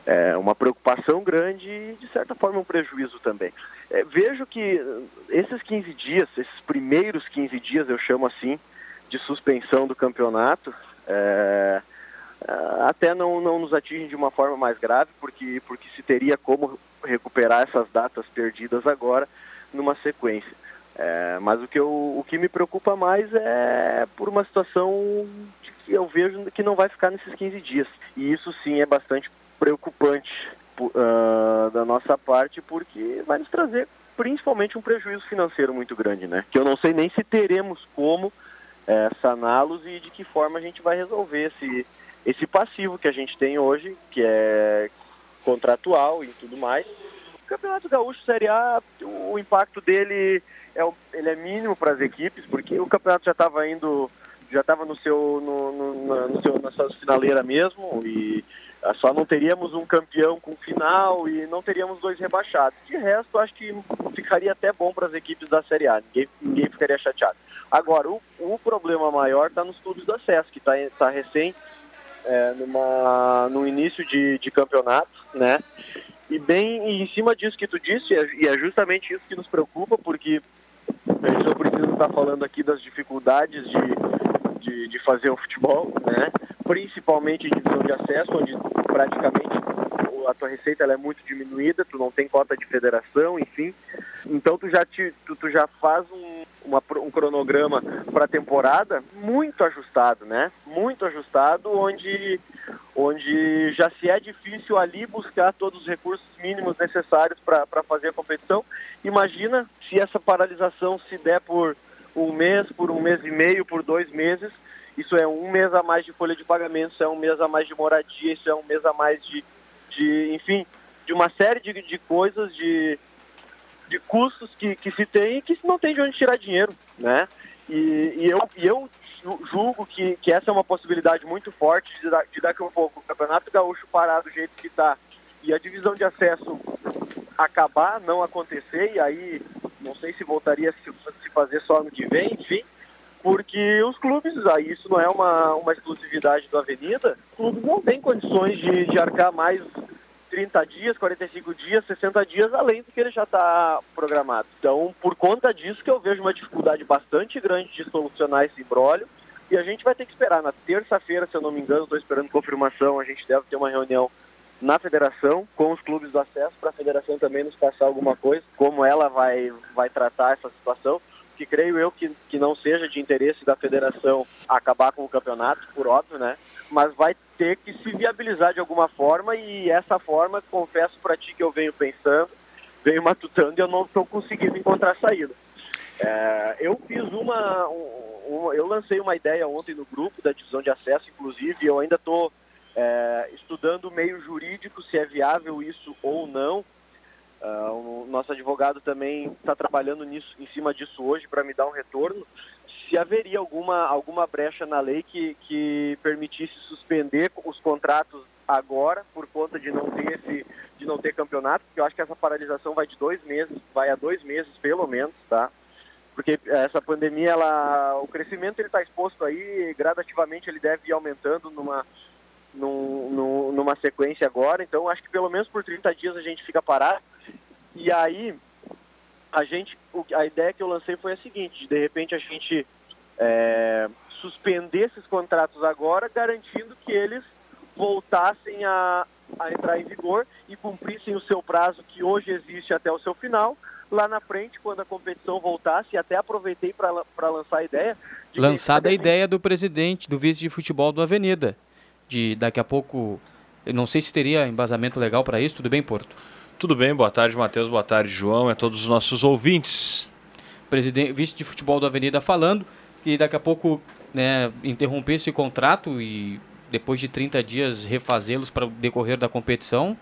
Speaker 16: é uma preocupação grande e, de certa forma, um prejuízo também. É, vejo que esses 15 dias, esses primeiros 15 dias, eu chamo assim, de suspensão do campeonato, é, é, até não, não nos atingem de uma forma mais grave, porque, porque se teria como recuperar essas datas perdidas agora numa sequência. É, mas o que, eu, o que me preocupa mais é por uma situação eu vejo que não vai ficar nesses 15 dias. E isso sim é bastante preocupante uh, da nossa parte, porque vai nos trazer principalmente um prejuízo financeiro muito grande, né? Que eu não sei nem se teremos como é, saná-los e de que forma a gente vai resolver esse, esse passivo que a gente tem hoje, que é contratual e tudo mais. O Campeonato Gaúcho Série A, o impacto dele é, ele é mínimo para as equipes, porque o campeonato já estava indo, já estava no seu, no, no, no seu, na sua finaleira mesmo, e só não teríamos um campeão com final e não teríamos dois rebaixados. De resto, acho que ficaria até bom para as equipes da Série A, ninguém, ninguém ficaria chateado. Agora, o, o problema maior está nos clubes do acesso, que está tá recém é, numa, no início de, de campeonato, né? E bem em cima disso que tu disse, e é justamente isso que nos preocupa, porque a gente não precisa estar falando aqui das dificuldades de, de, de fazer o futebol, né? principalmente em divisão de acesso, onde praticamente a tua receita é muito diminuída, tu não tem cota de federação, enfim. Então tu já, te, tu, tu já faz um, uma, um cronograma para a temporada muito ajustado, né? Muito ajustado, onde, onde já se é difícil ali buscar todos os recursos mínimos necessários para fazer a competição. Imagina se essa paralisação se der por um mês, por um mês e meio, por dois meses, isso é um mês a mais de folha de pagamento, isso é um mês a mais de moradia, isso é um mês a mais de, de enfim, de uma série de, de coisas, de, de custos que, que se tem e que não tem de onde tirar dinheiro, né? E, e, eu, e eu julgo que, que essa é uma possibilidade muito forte de, de daqui a um pouco o Campeonato Gaúcho parar do jeito que está e a divisão de acesso acabar, não acontecer, e aí não sei se voltaria a se, fazer só ano que vem, enfim, porque os clubes, aí isso não é uma, uma exclusividade do Avenida, os clubes não têm condições de, de arcar mais 30 dias, 45 dias, 60 dias, além do que ele já está programado. Então, por conta disso que eu vejo uma dificuldade bastante grande de solucionar esse imbróglio, e a gente vai ter que esperar. Na terça-feira, se eu não me engano, estou esperando confirmação, a gente deve ter uma reunião na federação com os clubes do acesso para a federação também nos passar alguma coisa, como ela vai, vai tratar essa situação que creio eu que, que não seja de interesse da federação acabar com o campeonato, por óbvio, né? Mas vai ter que se viabilizar de alguma forma e essa forma, confesso para ti que eu venho pensando, venho matutando e eu não estou conseguindo encontrar saída. É, eu fiz uma, eu lancei uma ideia ontem no grupo da divisão de acesso, inclusive, eu ainda estou é, estudando o meio jurídico, se é viável isso ou não, Uh, o nosso advogado também está trabalhando nisso, em cima disso hoje para me dar um retorno. Se haveria alguma, alguma brecha na lei que, que permitisse suspender os contratos agora por conta de não ter esse de não ter campeonato, porque eu acho que essa paralisação vai de dois meses, vai a dois meses pelo menos, tá? Porque essa pandemia, ela, o crescimento ele está exposto aí, gradativamente ele deve ir aumentando numa num, numa sequência agora, então acho que pelo menos por 30 dias a gente fica parado e aí, a gente, a ideia que eu lancei foi a seguinte: de repente a gente é, suspender esses contratos agora, garantindo que eles voltassem a, a entrar em vigor e cumprissem o seu prazo que hoje existe até o seu final. Lá na frente, quando a competição voltasse, até aproveitei para lançar a ideia.
Speaker 4: Lançada a ideia do presidente, do vice de futebol do Avenida. De daqui a pouco, eu não sei se teria embasamento legal para isso. Tudo bem, Porto?
Speaker 17: Tudo bem, boa tarde, Matheus, boa tarde, João, é todos os nossos ouvintes.
Speaker 4: Presidente, vice de futebol da Avenida falando que daqui a pouco né, interromper esse contrato e depois de 30 dias refazê-los para o decorrer da competição.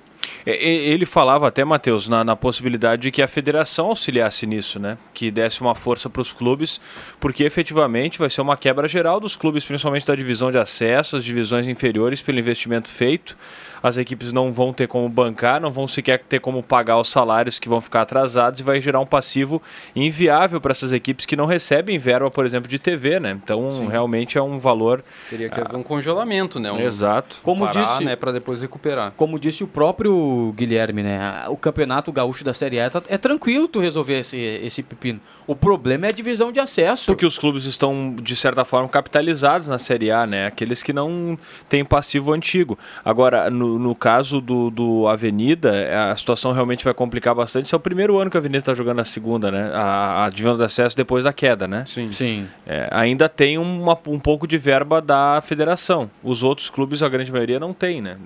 Speaker 17: É, ele falava até, Matheus, na, na, possibilidade de que a federação auxiliasse nisso, né? Que desse uma força para os clubes, porque efetivamente vai ser uma quebra geral dos clubes, principalmente da divisão de acesso, as divisões inferiores, pelo investimento feito as equipes não vão ter como bancar, não vão sequer ter como pagar os salários que vão ficar atrasados e vai gerar um passivo inviável para essas equipes que não recebem verba, por exemplo, de TV, né? Então, Sim. realmente é um valor.
Speaker 11: Teria que haver um congelamento, né? Um...
Speaker 17: Exato.
Speaker 11: Como parar, disse, né, para depois recuperar.
Speaker 4: Como disse o próprio Guilherme, né? O campeonato gaúcho da Série A tá- é tranquilo tu resolver esse, esse pepino. O problema é a divisão de acesso.
Speaker 17: Porque os clubes estão, de certa forma, capitalizados na Série A, né? Aqueles que não têm passivo antigo. Agora, no, no caso do, do Avenida, a situação realmente vai complicar bastante. Esse é o primeiro ano que a Avenida está jogando a segunda, né? A, a divisão de acesso depois da queda, né?
Speaker 11: Sim.
Speaker 4: Sim.
Speaker 17: É, ainda tem uma, um pouco de verba da federação. Os outros clubes, a grande maioria, não tem, né?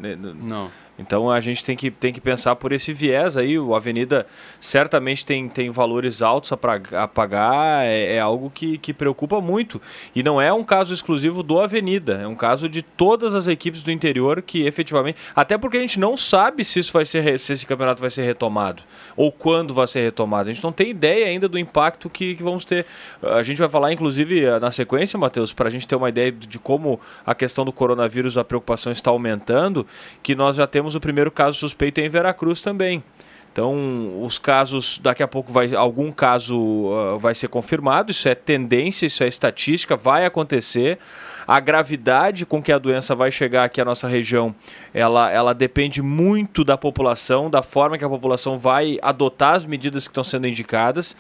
Speaker 11: Não.
Speaker 17: Então a gente tem que, tem que pensar por esse viés aí. O Avenida certamente tem, tem valores altos a, pra- a pagar, é, é algo que, que preocupa muito. E não é um caso exclusivo do Avenida, é um caso de todas as equipes do interior que efetivamente. Até porque a gente não sabe se, isso vai ser, se esse campeonato vai ser retomado ou quando vai ser retomado. A gente não tem ideia ainda do impacto que, que vamos ter. A gente vai falar, inclusive, na sequência, Matheus, para a gente ter uma ideia de como a questão do coronavírus, a preocupação está aumentando, que nós já temos o primeiro caso suspeito em Veracruz também. Então, os casos, daqui a pouco vai algum caso ah, vai ser confirmado, isso é tendência, isso é estatística, vai acontecer. A gravidade com que a doença vai chegar aqui à nossa região, ela, ela depende muito da população, da forma que a população vai adotar as medidas que estão sendo indicadas.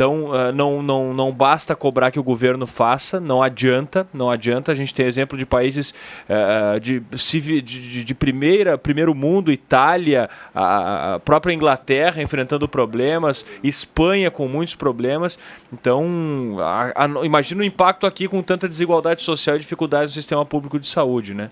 Speaker 17: Então, ah, não, não, não basta cobrar que o governo faça, não adianta, não adianta. A gente tem exemplo de países ah, de, de, de- primeira, primeiro mundo, Itália, a a própria Inglaterra enfrentando problemas, Espanha com muitos problemas. Então, a- a- imagina o impacto aqui com tanta desigualdade social e dificuldades no sistema público de saúde, né?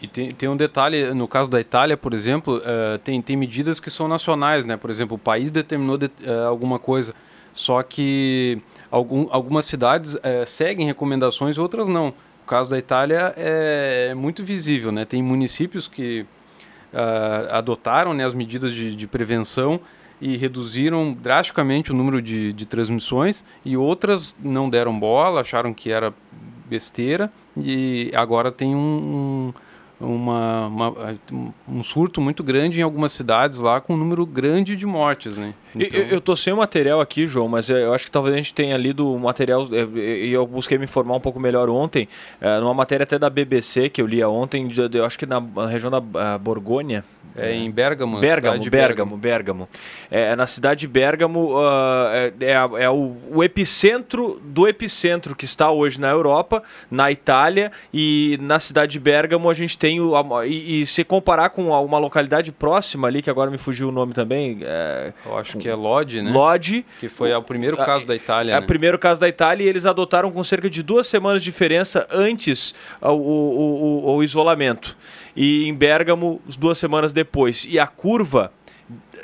Speaker 11: E tem, tem um detalhe, no caso da Itália, por exemplo, eh, tem, tem medidas que são nacionais, né? Por exemplo, o país determinou de- eh, alguma coisa, só que algum, algumas cidades eh, seguem recomendações, outras não. O caso da Itália é muito visível, né? Tem municípios que ah, adotaram né, as medidas de, de prevenção e reduziram drasticamente o número de, de transmissões e outras não deram bola, acharam que era besteira e agora tem um, um, uma, uma- um surto muito grande em algumas cidades lá com um número grande de mortes, né?
Speaker 17: E- Eu, eu tô sem o material aqui, João, mas eu acho que talvez a gente tenha lido o material, eh, e eu busquei me informar um pouco melhor ontem, eh, numa matéria até da BBC que eu li ontem, eu acho que na região da ah, Borgônia.
Speaker 11: É em Bergamo,
Speaker 17: Bergamo,
Speaker 11: de
Speaker 17: Bergamo, Bergamo. É, na cidade de Bergamo ah, é, é é o, o epicentro do epicentro que está hoje na Europa, na Itália, e na cidade de Bergamo a gente tem o. a- E, e se comparar com uma localidade próxima ali, que agora me fugiu o nome também. É,
Speaker 11: Eu acho que é Lodi, né?
Speaker 17: Lodi.
Speaker 11: Que foi o primeiro caso da Itália.
Speaker 17: É
Speaker 11: né?
Speaker 17: o primeiro caso da Itália e eles adotaram com cerca de duas semanas de diferença antes ah, o, o, o- o isolamento. E em Bergamo, duas semanas depois. E a curva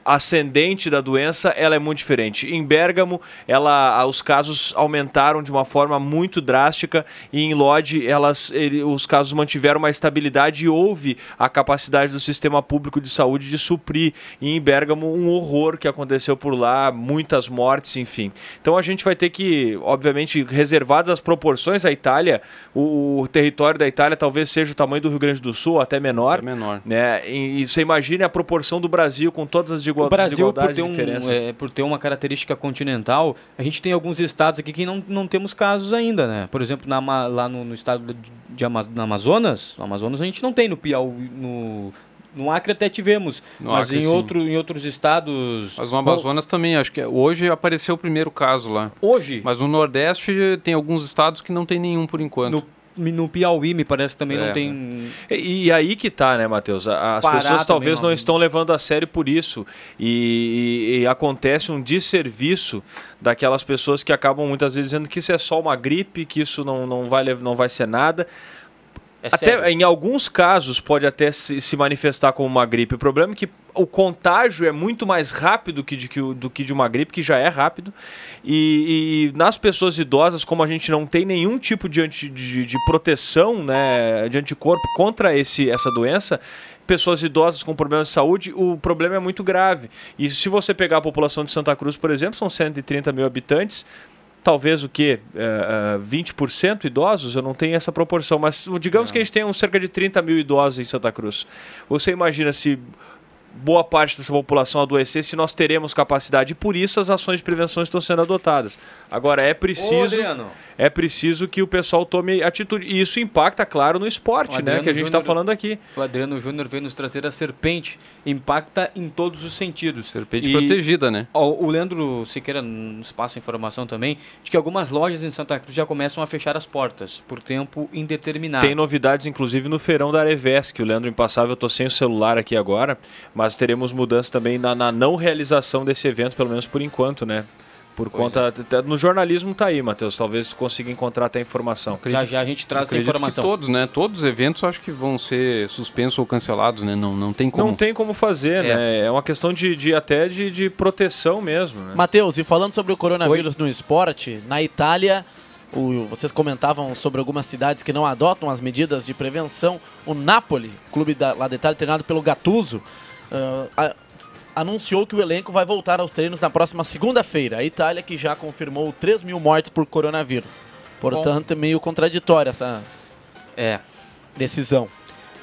Speaker 17: ascendente da doença ela é muito diferente. Em Bergamo, ela, os casos aumentaram de uma forma muito drástica e em Lodi elas, ele- os casos mantiveram uma estabilidade e houve a capacidade do sistema público de saúde de suprir. E em Bergamo, um horror que aconteceu por lá, muitas mortes, enfim. Então a gente vai ter que, obviamente, reservadas as proporções, a Itália, o, o território da Itália talvez seja o tamanho do Rio Grande do Sul, até menor.
Speaker 11: menor.
Speaker 17: Né? E, e você imagine a proporção do Brasil com todas as desigual-
Speaker 4: O Brasil, por ter, um, é, por ter uma característica continental, a gente tem alguns estados aqui que não, não temos casos ainda, né? Por exemplo, na, lá no, no estado de, de Ama- no Amazonas, no Amazonas a gente não tem no Piauí, no, no Acre até tivemos,
Speaker 11: No
Speaker 4: mas
Speaker 11: Acre,
Speaker 4: em,
Speaker 11: sim.
Speaker 4: outro, em outros estados...
Speaker 11: Mas no Amazonas também, acho que é- hoje apareceu o primeiro caso lá.
Speaker 4: Hoje?
Speaker 11: Mas no Nordeste tem alguns estados que não tem nenhum por enquanto.
Speaker 4: No, no Piauí, me parece, também
Speaker 11: É,
Speaker 4: não tem...
Speaker 17: E, e aí que tá, né, Matheus? As
Speaker 4: Pará
Speaker 17: pessoas talvez não
Speaker 4: não.
Speaker 17: estão levando a sério por isso. E, e- e acontece um desserviço daquelas pessoas que acabam muitas vezes dizendo que isso é só uma gripe, que isso não, não, vai, não vai ser nada. Até
Speaker 4: sério.
Speaker 17: em alguns casos pode até se, se manifestar como uma gripe. O problema é que o contágio é muito mais rápido que de, que do que de uma gripe, que já é rápido. E, e nas pessoas idosas, como a gente não tem nenhum tipo de, anti, de, de proteção, né, de anticorpo contra esse, essa doença, pessoas idosas com problemas de saúde, o problema é muito grave. E se você pegar a população de Santa Cruz, por exemplo, são 130 mil habitantes, talvez o que? 20% idosos? Eu não tenho essa proporção, mas digamos que a gente tem uns cerca de 30 mil idosos em Santa Cruz. Você imagina se boa parte dessa população adoecer se nós teremos capacidade e por isso as ações de prevenção estão sendo adotadas. Agora é preciso
Speaker 4: Adriano.
Speaker 17: é preciso que o pessoal tome atitude e isso impacta claro no esporte, né, que a gente está falando aqui.
Speaker 4: O Adriano Júnior veio nos trazer a serpente. Impacta em todos os sentidos.
Speaker 11: Serpente protegida, né?
Speaker 4: Ó, o Leandro Siqueira nos passa informação também de que algumas lojas em Santa Cruz já começam a fechar as portas por tempo indeterminado.
Speaker 17: Tem novidades, inclusive, no feirão da Areves, que o Leandro Impassável, eu tô sem o celular aqui agora, mas teremos mudanças também na, na não realização desse evento, pelo menos por enquanto, né? Por conta. até No jornalismo tá aí, Matheus. Talvez consiga encontrar até informação.
Speaker 4: Já já a gente traz essa informação.
Speaker 11: todos, né? Todos os eventos acho que vão ser suspensos ou cancelados, né? Não, não tem como.
Speaker 17: Não tem como fazer,
Speaker 11: É.
Speaker 17: né? É uma questão de, de até de, de proteção mesmo, né?
Speaker 14: Matheus, e falando sobre o coronavírus no esporte, na Itália, o- vocês comentavam sobre algumas cidades que não adotam as medidas de prevenção. O Napoli, clube da, lá da Itália, treinado pelo Gattuso, ah, a- anunciou que o elenco vai voltar aos treinos na próxima segunda-feira. A Itália que já confirmou 3 mil mortes por coronavírus. Portanto, é meio contraditória essa
Speaker 4: é.
Speaker 14: decisão.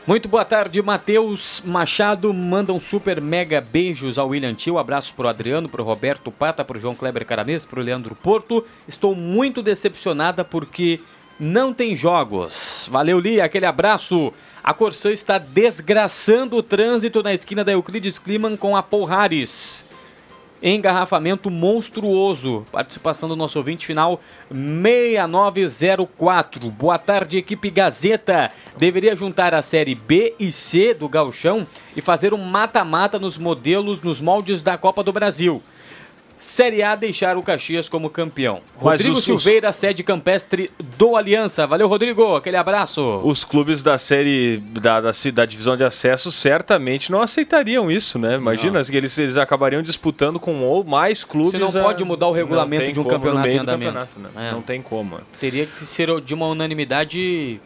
Speaker 4: Muito boa tarde, Matheus Machado. Manda um super mega beijos ao William Tio. Abraços pro Adriano, pro Roberto Pata, pro João Kleber Caramês, pro Leandro Porto. Estou muito decepcionada porque não tem jogos. Valeu, Lia, aquele abraço. A Corsã está desgraçando o trânsito na esquina da Euclides Kliman com a Polhares. Engarrafamento monstruoso. Participação do nosso ouvinte final 6904. Boa tarde, equipe Gazeta. Deveria juntar a série B e C do Galchão e fazer um mata-mata nos modelos, nos moldes da Copa do Brasil. Série A deixar o Caxias como campeão.
Speaker 17: Mas
Speaker 4: Rodrigo
Speaker 17: os-
Speaker 4: Silveira, sede campestre do Aliança. Valeu, Rodrigo. Aquele abraço.
Speaker 17: Os clubes da série da, da, da divisão de acesso certamente não aceitariam isso, né? Imagina que eles, eles acabariam disputando com ou mais clubes.
Speaker 4: Você não
Speaker 17: a-
Speaker 4: pode mudar o regulamento de um campeonato em andamento.
Speaker 17: campeonato, né?
Speaker 4: É.
Speaker 17: Não tem como.
Speaker 4: Teria que ser de uma unanimidade.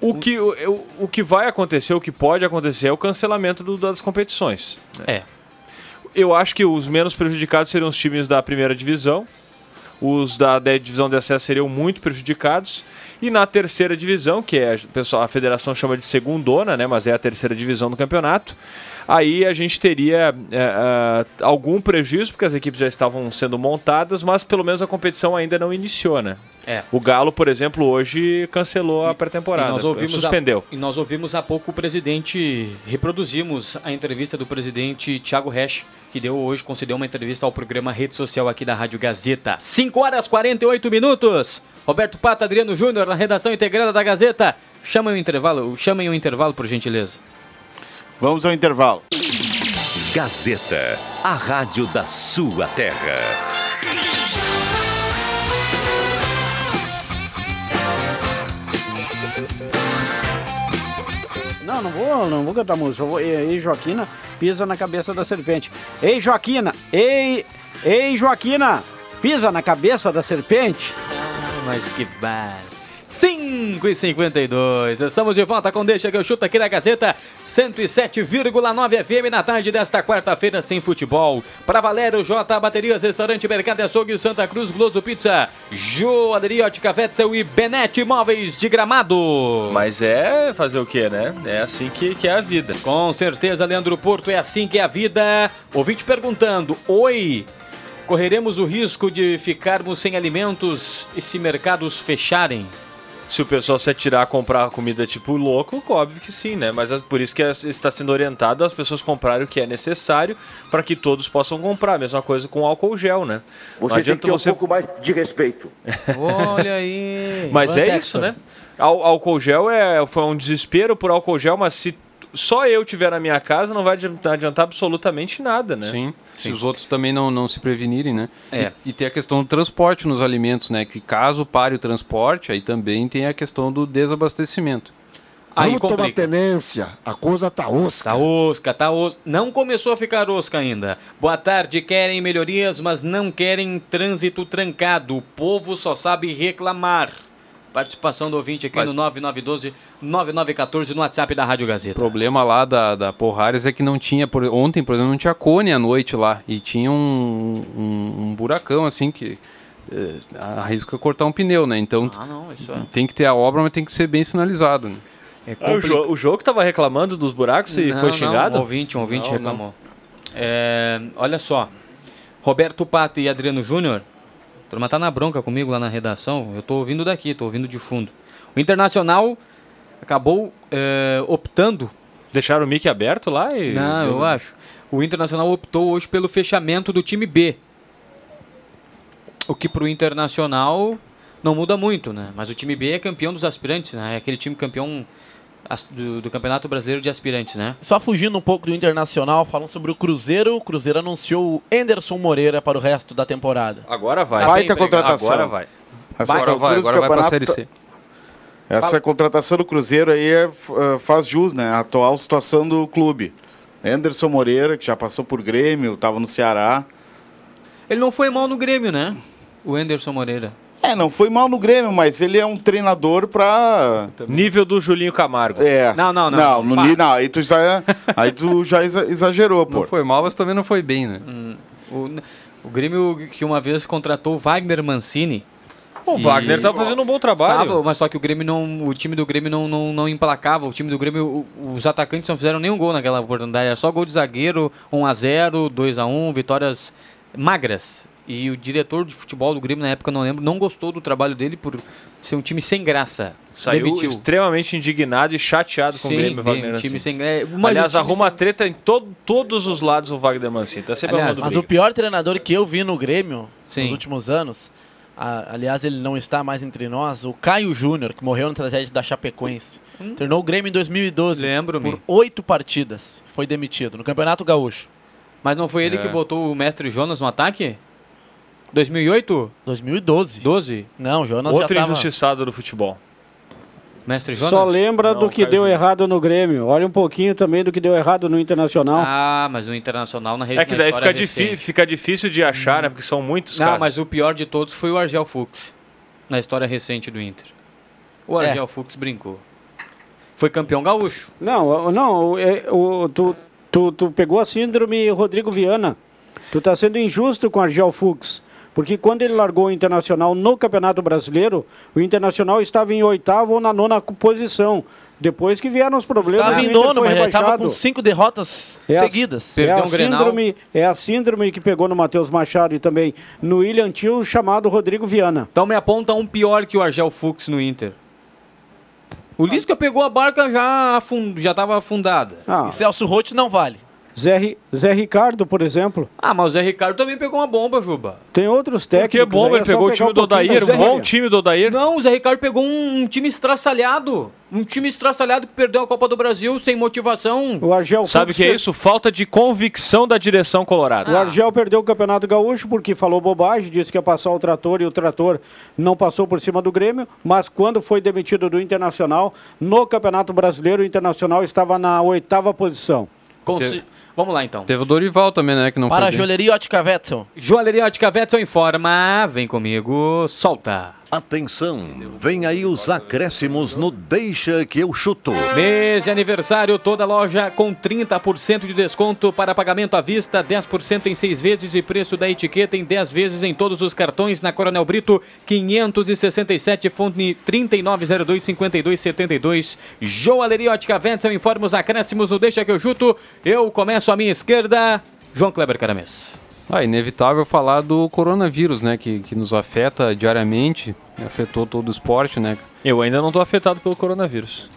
Speaker 17: O que, o, o que vai acontecer, o que pode acontecer é o cancelamento do- das competições. né?
Speaker 4: É.
Speaker 17: Eu acho que os menos prejudicados seriam os times da primeira divisão. Os da, da divisão de acesso seriam muito prejudicados. E na terceira divisão, que é, a, pessoal, a federação chama de segundona, né, mas é a terceira divisão do campeonato, aí a gente teria é, é, algum prejuízo, porque as equipes já estavam sendo montadas, mas pelo menos a competição ainda não iniciou, né?
Speaker 4: É.
Speaker 17: O Galo, por exemplo, hoje cancelou a pré-temporada,
Speaker 4: nós ouvimos
Speaker 17: suspendeu.
Speaker 4: há- e nós ouvimos há pouco o presidente, reproduzimos a entrevista do presidente Thiago Resch, que deu hoje, concedeu uma entrevista ao programa Rede Social aqui da Rádio Gazeta. 5 horas 48 minutos. Roberto Pato, Adriano Júnior, na redação integrada da Gazeta. Chamem o intervalo, chamem o intervalo, por gentileza.
Speaker 13: Vamos ao intervalo.
Speaker 1: Gazeta, a rádio da sua terra.
Speaker 12: Não, não vou, não vou cantar música. Eu vou, ei, Joaquina, pisa na cabeça da serpente. Ei, Joaquina! Ei, ei, Joaquina! Pisa na cabeça da serpente.
Speaker 4: Mas que bar. 5 e 52 Estamos de volta com Deixa que eu chuto aqui na Gazeta 107,9 FM na tarde desta quarta-feira sem futebol. Para Valério J Baterias, Restaurante Mercado e Açougue Santa Cruz, Gloso Pizza, Joalheria Ótica Wetzel e Benete Imóveis de Gramado.
Speaker 17: Mas é fazer o quê, né? É assim que, que é a vida.
Speaker 4: Com certeza, Leandro Porto, é assim que é a vida. Ouvinte perguntando: Oi, correremos o risco de ficarmos sem alimentos e se mercados fecharem?
Speaker 17: Se o pessoal se atirar a comprar comida tipo louco, óbvio que sim, né? Mas é por isso que é- está sendo orientado as pessoas comprarem o que é necessário para que todos possam comprar. Mesma coisa com álcool gel, né? Não
Speaker 2: Você tem que ter um
Speaker 17: você-
Speaker 2: pouco mais de respeito.
Speaker 4: Olha aí.
Speaker 17: Mas é isso, né? Ál- álcool gel é, foi um desespero por álcool gel, mas se só eu tiver na minha casa, não vai adiantar, adiantar absolutamente nada, né?
Speaker 11: Sim. Se os outros também não, não se prevenirem, né?
Speaker 17: É.
Speaker 11: E, e tem a questão do transporte nos alimentos, né? Que caso pare o transporte, aí também tem a questão do desabastecimento.
Speaker 4: Aí
Speaker 18: Vamos tomar
Speaker 4: complica.
Speaker 18: tenência. A coisa tá osca.
Speaker 4: Tá osca, tá osca. Não começou a ficar osca ainda. Boa tarde, querem melhorias, mas não querem trânsito trancado. O povo só sabe reclamar. Participação do ouvinte aqui
Speaker 11: Mas-
Speaker 4: no 9912-9914 no WhatsApp da Rádio
Speaker 11: O
Speaker 4: Gazeta.
Speaker 11: problema lá da, da Porrares é que não tinha, por, ontem, por exemplo, não tinha cone à noite lá. E tinha um, um, um buracão assim que eh, arrisca cortar um pneu, né? Então
Speaker 4: Ah, não, isso é.
Speaker 11: tem que ter a obra, mas tem que ser bem sinalizado. Né?
Speaker 17: Ah, o, jo, o jogo tava reclamando dos buracos e
Speaker 4: Não,
Speaker 17: foi
Speaker 4: não,
Speaker 17: xingado?
Speaker 4: um ouvinte, um ouvinte
Speaker 17: Não,
Speaker 4: reclamou.
Speaker 17: não.
Speaker 4: É, olha só. Roberto Pato e Adriano Júnior. A turma tá na bronca comigo lá na redação. Eu tô ouvindo daqui, tô ouvindo de fundo. O Internacional acabou é, optando.
Speaker 17: Deixaram o mic aberto lá e.
Speaker 4: Não, eu acho. O Internacional optou hoje pelo fechamento do time B. O que pro Internacional não muda muito, né? Mas o time B é campeão dos aspirantes, né? É aquele time campeão do, do Campeonato Brasileiro de Aspirantes, né?
Speaker 14: Só fugindo um pouco do Internacional, falando sobre o Cruzeiro. O Cruzeiro anunciou o Enderson Moreira para o resto da temporada.
Speaker 17: Agora vai.
Speaker 13: Baita contratação.
Speaker 17: Agora vai.
Speaker 13: Essa
Speaker 11: Agora vai, agora vai pra
Speaker 13: campeonato
Speaker 11: Série
Speaker 13: tá-
Speaker 11: C.
Speaker 13: Essa contratação do Cruzeiro aí é, ah, faz jus, né? A atual situação do clube. Anderson Moreira, que já passou por Grêmio, estava no Ceará.
Speaker 4: Ele não foi mal no Grêmio, né? O Anderson Moreira.
Speaker 13: É, não foi mal no Grêmio, mas ele é um treinador pra.
Speaker 17: Nível do Julinho Camargo.
Speaker 13: É.
Speaker 4: Não, não, não.
Speaker 13: Não, no
Speaker 4: Pá.
Speaker 13: não aí tu já, aí tu já exa- exagerou, pô.
Speaker 11: Não foi mal, mas também não foi bem, né?
Speaker 4: Hum, o, o Grêmio que uma vez contratou o Wagner Mancini.
Speaker 17: O Wagner tá fazendo um bom trabalho.
Speaker 4: Tava, mas só que o Grêmio não. O time do Grêmio não, não, não emplacava. O time do Grêmio, o- os atacantes não fizeram nenhum gol naquela oportunidade. Era só gol de zagueiro, 1x0, 2x1, vitórias magras. E o diretor de futebol do Grêmio na época, não lembro, não gostou do trabalho dele por ser um time sem graça.
Speaker 17: Saiu
Speaker 4: Demitiu.
Speaker 17: extremamente indignado e chateado com
Speaker 4: Sim,
Speaker 17: o Grêmio, Wagner
Speaker 4: um time
Speaker 17: Mancini.
Speaker 4: sem gra- mas
Speaker 17: Aliás,
Speaker 4: o time
Speaker 17: arruma treta em todo, todos os lados o Wagner Mancini. Tá sempre
Speaker 14: Aliás, mas o pior treinador que eu vi no Grêmio
Speaker 4: Sim.
Speaker 14: nos últimos anos, a- aliás, ele não está mais entre nós, o Caio Júnior, que morreu na tragédia da Chapecoense. Treinou o Grêmio em 2012.
Speaker 4: Hum. Lembro-me.
Speaker 14: Por oito partidas. Foi demitido no Campeonato Gaúcho.
Speaker 4: Mas não foi ele
Speaker 14: É.
Speaker 4: que botou o mestre Jonas no ataque? 2008?
Speaker 14: 2012.
Speaker 4: 12?
Speaker 14: Não, o Jonas
Speaker 17: Outro
Speaker 14: já tava...
Speaker 17: injustiçado do futebol.
Speaker 4: Mestre Jonas?
Speaker 12: Só lembra
Speaker 17: Não,
Speaker 12: do que
Speaker 17: Caio
Speaker 12: deu
Speaker 17: Júnior.
Speaker 12: errado no Grêmio. Olha um pouquinho também do que deu errado no Internacional.
Speaker 4: Ah, mas no Internacional na rede
Speaker 17: É que daí fica, fica difícil de achar, né? Porque são muitos
Speaker 4: Não,
Speaker 17: casos.
Speaker 4: mas o pior de todos foi o Argel Fux, na história recente do Inter. O
Speaker 12: É.
Speaker 4: Argel Fux brincou. Foi campeão gaúcho.
Speaker 12: Não, não, o- é, o, tu, tu, tu pegou a síndrome Rodrigo Viana. Tu tá sendo injusto com o Argel Fux. Porque quando ele largou o Internacional no Campeonato Brasileiro, o Internacional estava em oitavo ou na nona posição. Depois que vieram os problemas,
Speaker 14: Estava em nono, mas estava com cinco derrotas
Speaker 12: É a-
Speaker 14: seguidas.
Speaker 12: É a, síndrome, é a síndrome que pegou no Matheus Machado e também no William Tio, chamado Rodrigo Viana.
Speaker 4: Então me aponta um pior que o Argel Fux no Inter. O Lisca pegou a barca já afund... já estava afundada.
Speaker 12: Ah.
Speaker 14: E Celso Rotti não vale.
Speaker 12: Zé, Zé Ricardo, por exemplo.
Speaker 4: Ah, mas o Zé Ricardo também pegou uma bomba, Juba.
Speaker 12: Tem outros técnicos.
Speaker 17: que bomba?
Speaker 12: aí, é
Speaker 17: Ele pegou o time
Speaker 12: um
Speaker 17: do Odair,
Speaker 12: da
Speaker 17: um bom time do Odair.
Speaker 4: Não, o Zé Ricardo pegou um, um time estraçalhado. Um time estraçalhado que perdeu a Copa do Brasil sem motivação.
Speaker 12: O Argel
Speaker 17: Sabe o que é isso? Falta de convicção da direção colorada.
Speaker 12: O Argel perdeu o Campeonato Gaúcho porque falou bobagem, disse que ia passar o trator e o trator não passou por cima do Grêmio, mas quando foi demitido do Internacional, no Campeonato Brasileiro, o Internacional estava na oitava posição.
Speaker 4: Consi- Vamos lá então.
Speaker 11: Teve o Dorival também, né? Que não
Speaker 14: Para a
Speaker 11: foi bem.
Speaker 14: joalheria Ótica Wetzel.
Speaker 4: Joalheria Ótica Vettel informa. Vem comigo, solta.
Speaker 1: Atenção, vem aí os acréscimos no Deixa que eu chuto.
Speaker 4: Mês de aniversário, toda loja com 30% de desconto para pagamento à vista, 10% em seis vezes e preço da etiqueta em 10 vezes em todos os cartões na Coronel Brito, 567, fone 3902-5272. Joalheria Ótica Vettel informa os acréscimos no Deixa que eu chuto. Eu começo à minha esquerda, João Kleber Caramês.
Speaker 11: Ah, inevitável falar do coronavírus, né? Que, que nos afeta diariamente, afetou todo o esporte, né?
Speaker 17: Eu ainda não tô afetado pelo coronavírus.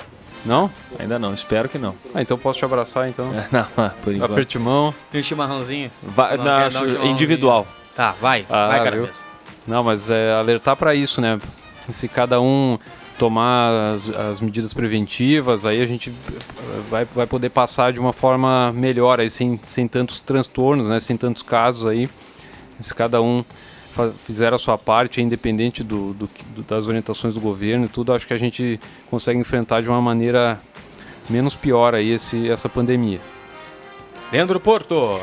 Speaker 11: Não?
Speaker 17: Ainda não, espero que não.
Speaker 11: Ah, então posso te abraçar, então.
Speaker 17: Não, por enquanto.
Speaker 11: Aperte mão.
Speaker 4: E um chimarrãozinho?
Speaker 17: Vai-
Speaker 4: Não
Speaker 17: não,
Speaker 4: chimarrãozinho?
Speaker 17: individual.
Speaker 4: Tá, vai,
Speaker 11: Ah,
Speaker 4: vai? Caramês.
Speaker 11: Não, mas é alertar para isso, né? Se cada um tomar as, as medidas preventivas, aí a gente eh, vai, vai poder passar de uma forma melhor, aí sem, sem tantos transtornos, né? Sem tantos casos aí. Se cada um fizer a sua parte, independente do, do do- das orientações do governo e tudo, acho que a gente consegue enfrentar de uma maneira menos pior aí esse, essa pandemia.
Speaker 4: Leandro Porto.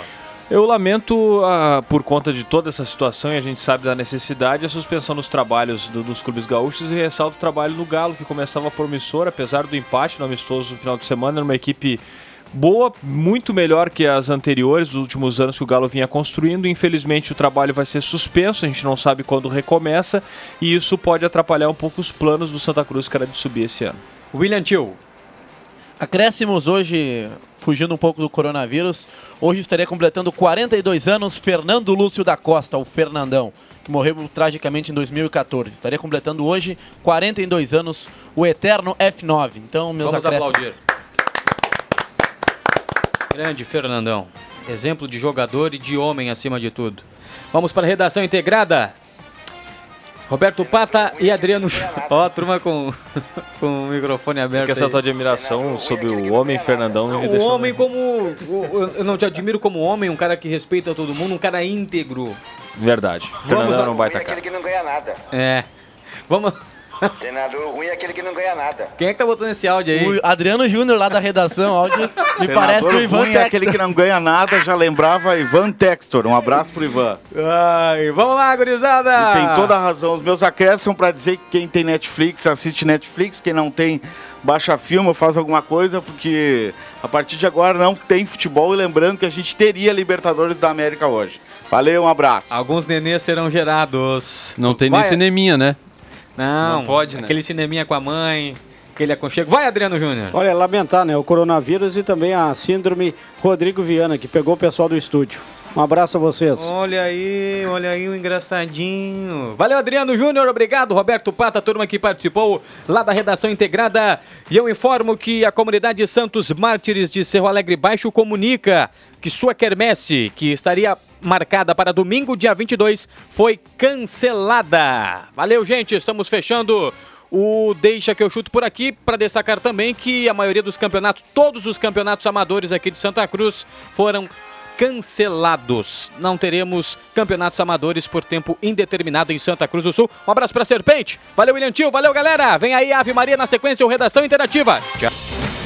Speaker 17: Eu lamento, ah, por conta de toda essa situação, e a gente sabe da necessidade, a suspensão dos trabalhos do- dos clubes gaúchos e ressalto o trabalho no Galo, que começava promissor, apesar do empate no amistoso no final de semana, era uma equipe boa, muito melhor que as anteriores, dos últimos anos que o Galo vinha construindo. Infelizmente, o trabalho vai ser suspenso, a gente não sabe quando recomeça, e isso pode atrapalhar um pouco os planos do Santa Cruz, que era de subir esse ano.
Speaker 4: William Tio.
Speaker 14: Acréscimos hoje, fugindo um pouco do coronavírus, hoje estaria completando 42 anos Fernando Lúcio da Costa, o Fernandão, que morreu tragicamente em 2014. Estaria completando hoje 42 anos o eterno F9. Então, meus
Speaker 4: Vamos
Speaker 14: acréscimos.
Speaker 4: aplaudir. Grande Fernandão. Exemplo de jogador e de homem acima de tudo. Vamos para a redação integrada. Roberto Pata e Adriano. Ó, a turma com, com o microfone aberto.
Speaker 17: Porque essa tua admiração sobre o homem Fernandão me
Speaker 4: O
Speaker 17: deixou-
Speaker 4: homem como. Eu não te admiro como homem, um cara que respeita todo mundo, um cara íntegro.
Speaker 17: Verdade.
Speaker 4: Vamos
Speaker 17: Fernandão um baita
Speaker 19: ruim é
Speaker 17: cara.
Speaker 19: aquele que não ganha nada.
Speaker 4: É. Vamos.
Speaker 19: Treinador ruim é aquele que não ganha nada.
Speaker 4: Quem é que tá botando esse áudio aí?
Speaker 14: O Adriano Júnior lá da redação, áudio, me parece do
Speaker 13: Treinador
Speaker 14: Ivan
Speaker 13: ruim é aquele que não ganha nada, já lembrava Ivan Textor. Um abraço pro Ivan.
Speaker 4: Ai, vamos lá, gurizada!
Speaker 13: E tem toda a razão. Os meus acréscimos são pra dizer que quem tem Netflix assiste Netflix, quem não tem baixa filme ou faz alguma coisa, porque a partir de agora não tem futebol e lembrando que a gente teria Libertadores da América hoje. Valeu, um abraço.
Speaker 4: Alguns nenês serão gerados.
Speaker 11: Não tem
Speaker 4: Vai.
Speaker 11: nem cineminha, né?
Speaker 4: Não,
Speaker 11: Não pode, né?
Speaker 4: Aquele cineminha com a mãe, aquele aconchego. Vai, Adriano Júnior.
Speaker 12: Olha, lamentar, né? O coronavírus e também a síndrome Rodrigo Viana, que pegou o pessoal do estúdio. Um abraço a vocês.
Speaker 4: Olha aí, olha aí o engraçadinho. Valeu, Adriano Júnior, obrigado. Roberto Pata, turma que participou lá da redação integrada. E eu informo que a comunidade Santos Mártires de Cerro Alegre Baixo comunica que sua quermesse, que estaria marcada para domingo, dia 22, foi cancelada. Valeu, gente, estamos fechando o Deixa que eu chuto por aqui para destacar também que a maioria dos campeonatos, todos os campeonatos amadores aqui de Santa Cruz foram cancelados. Não teremos campeonatos amadores por tempo indeterminado em Santa Cruz do Sul. Um abraço para Serpente. Valeu, William Tio. Valeu, galera. Vem aí Ave Maria na sequência, o Redação Interativa. Tchau.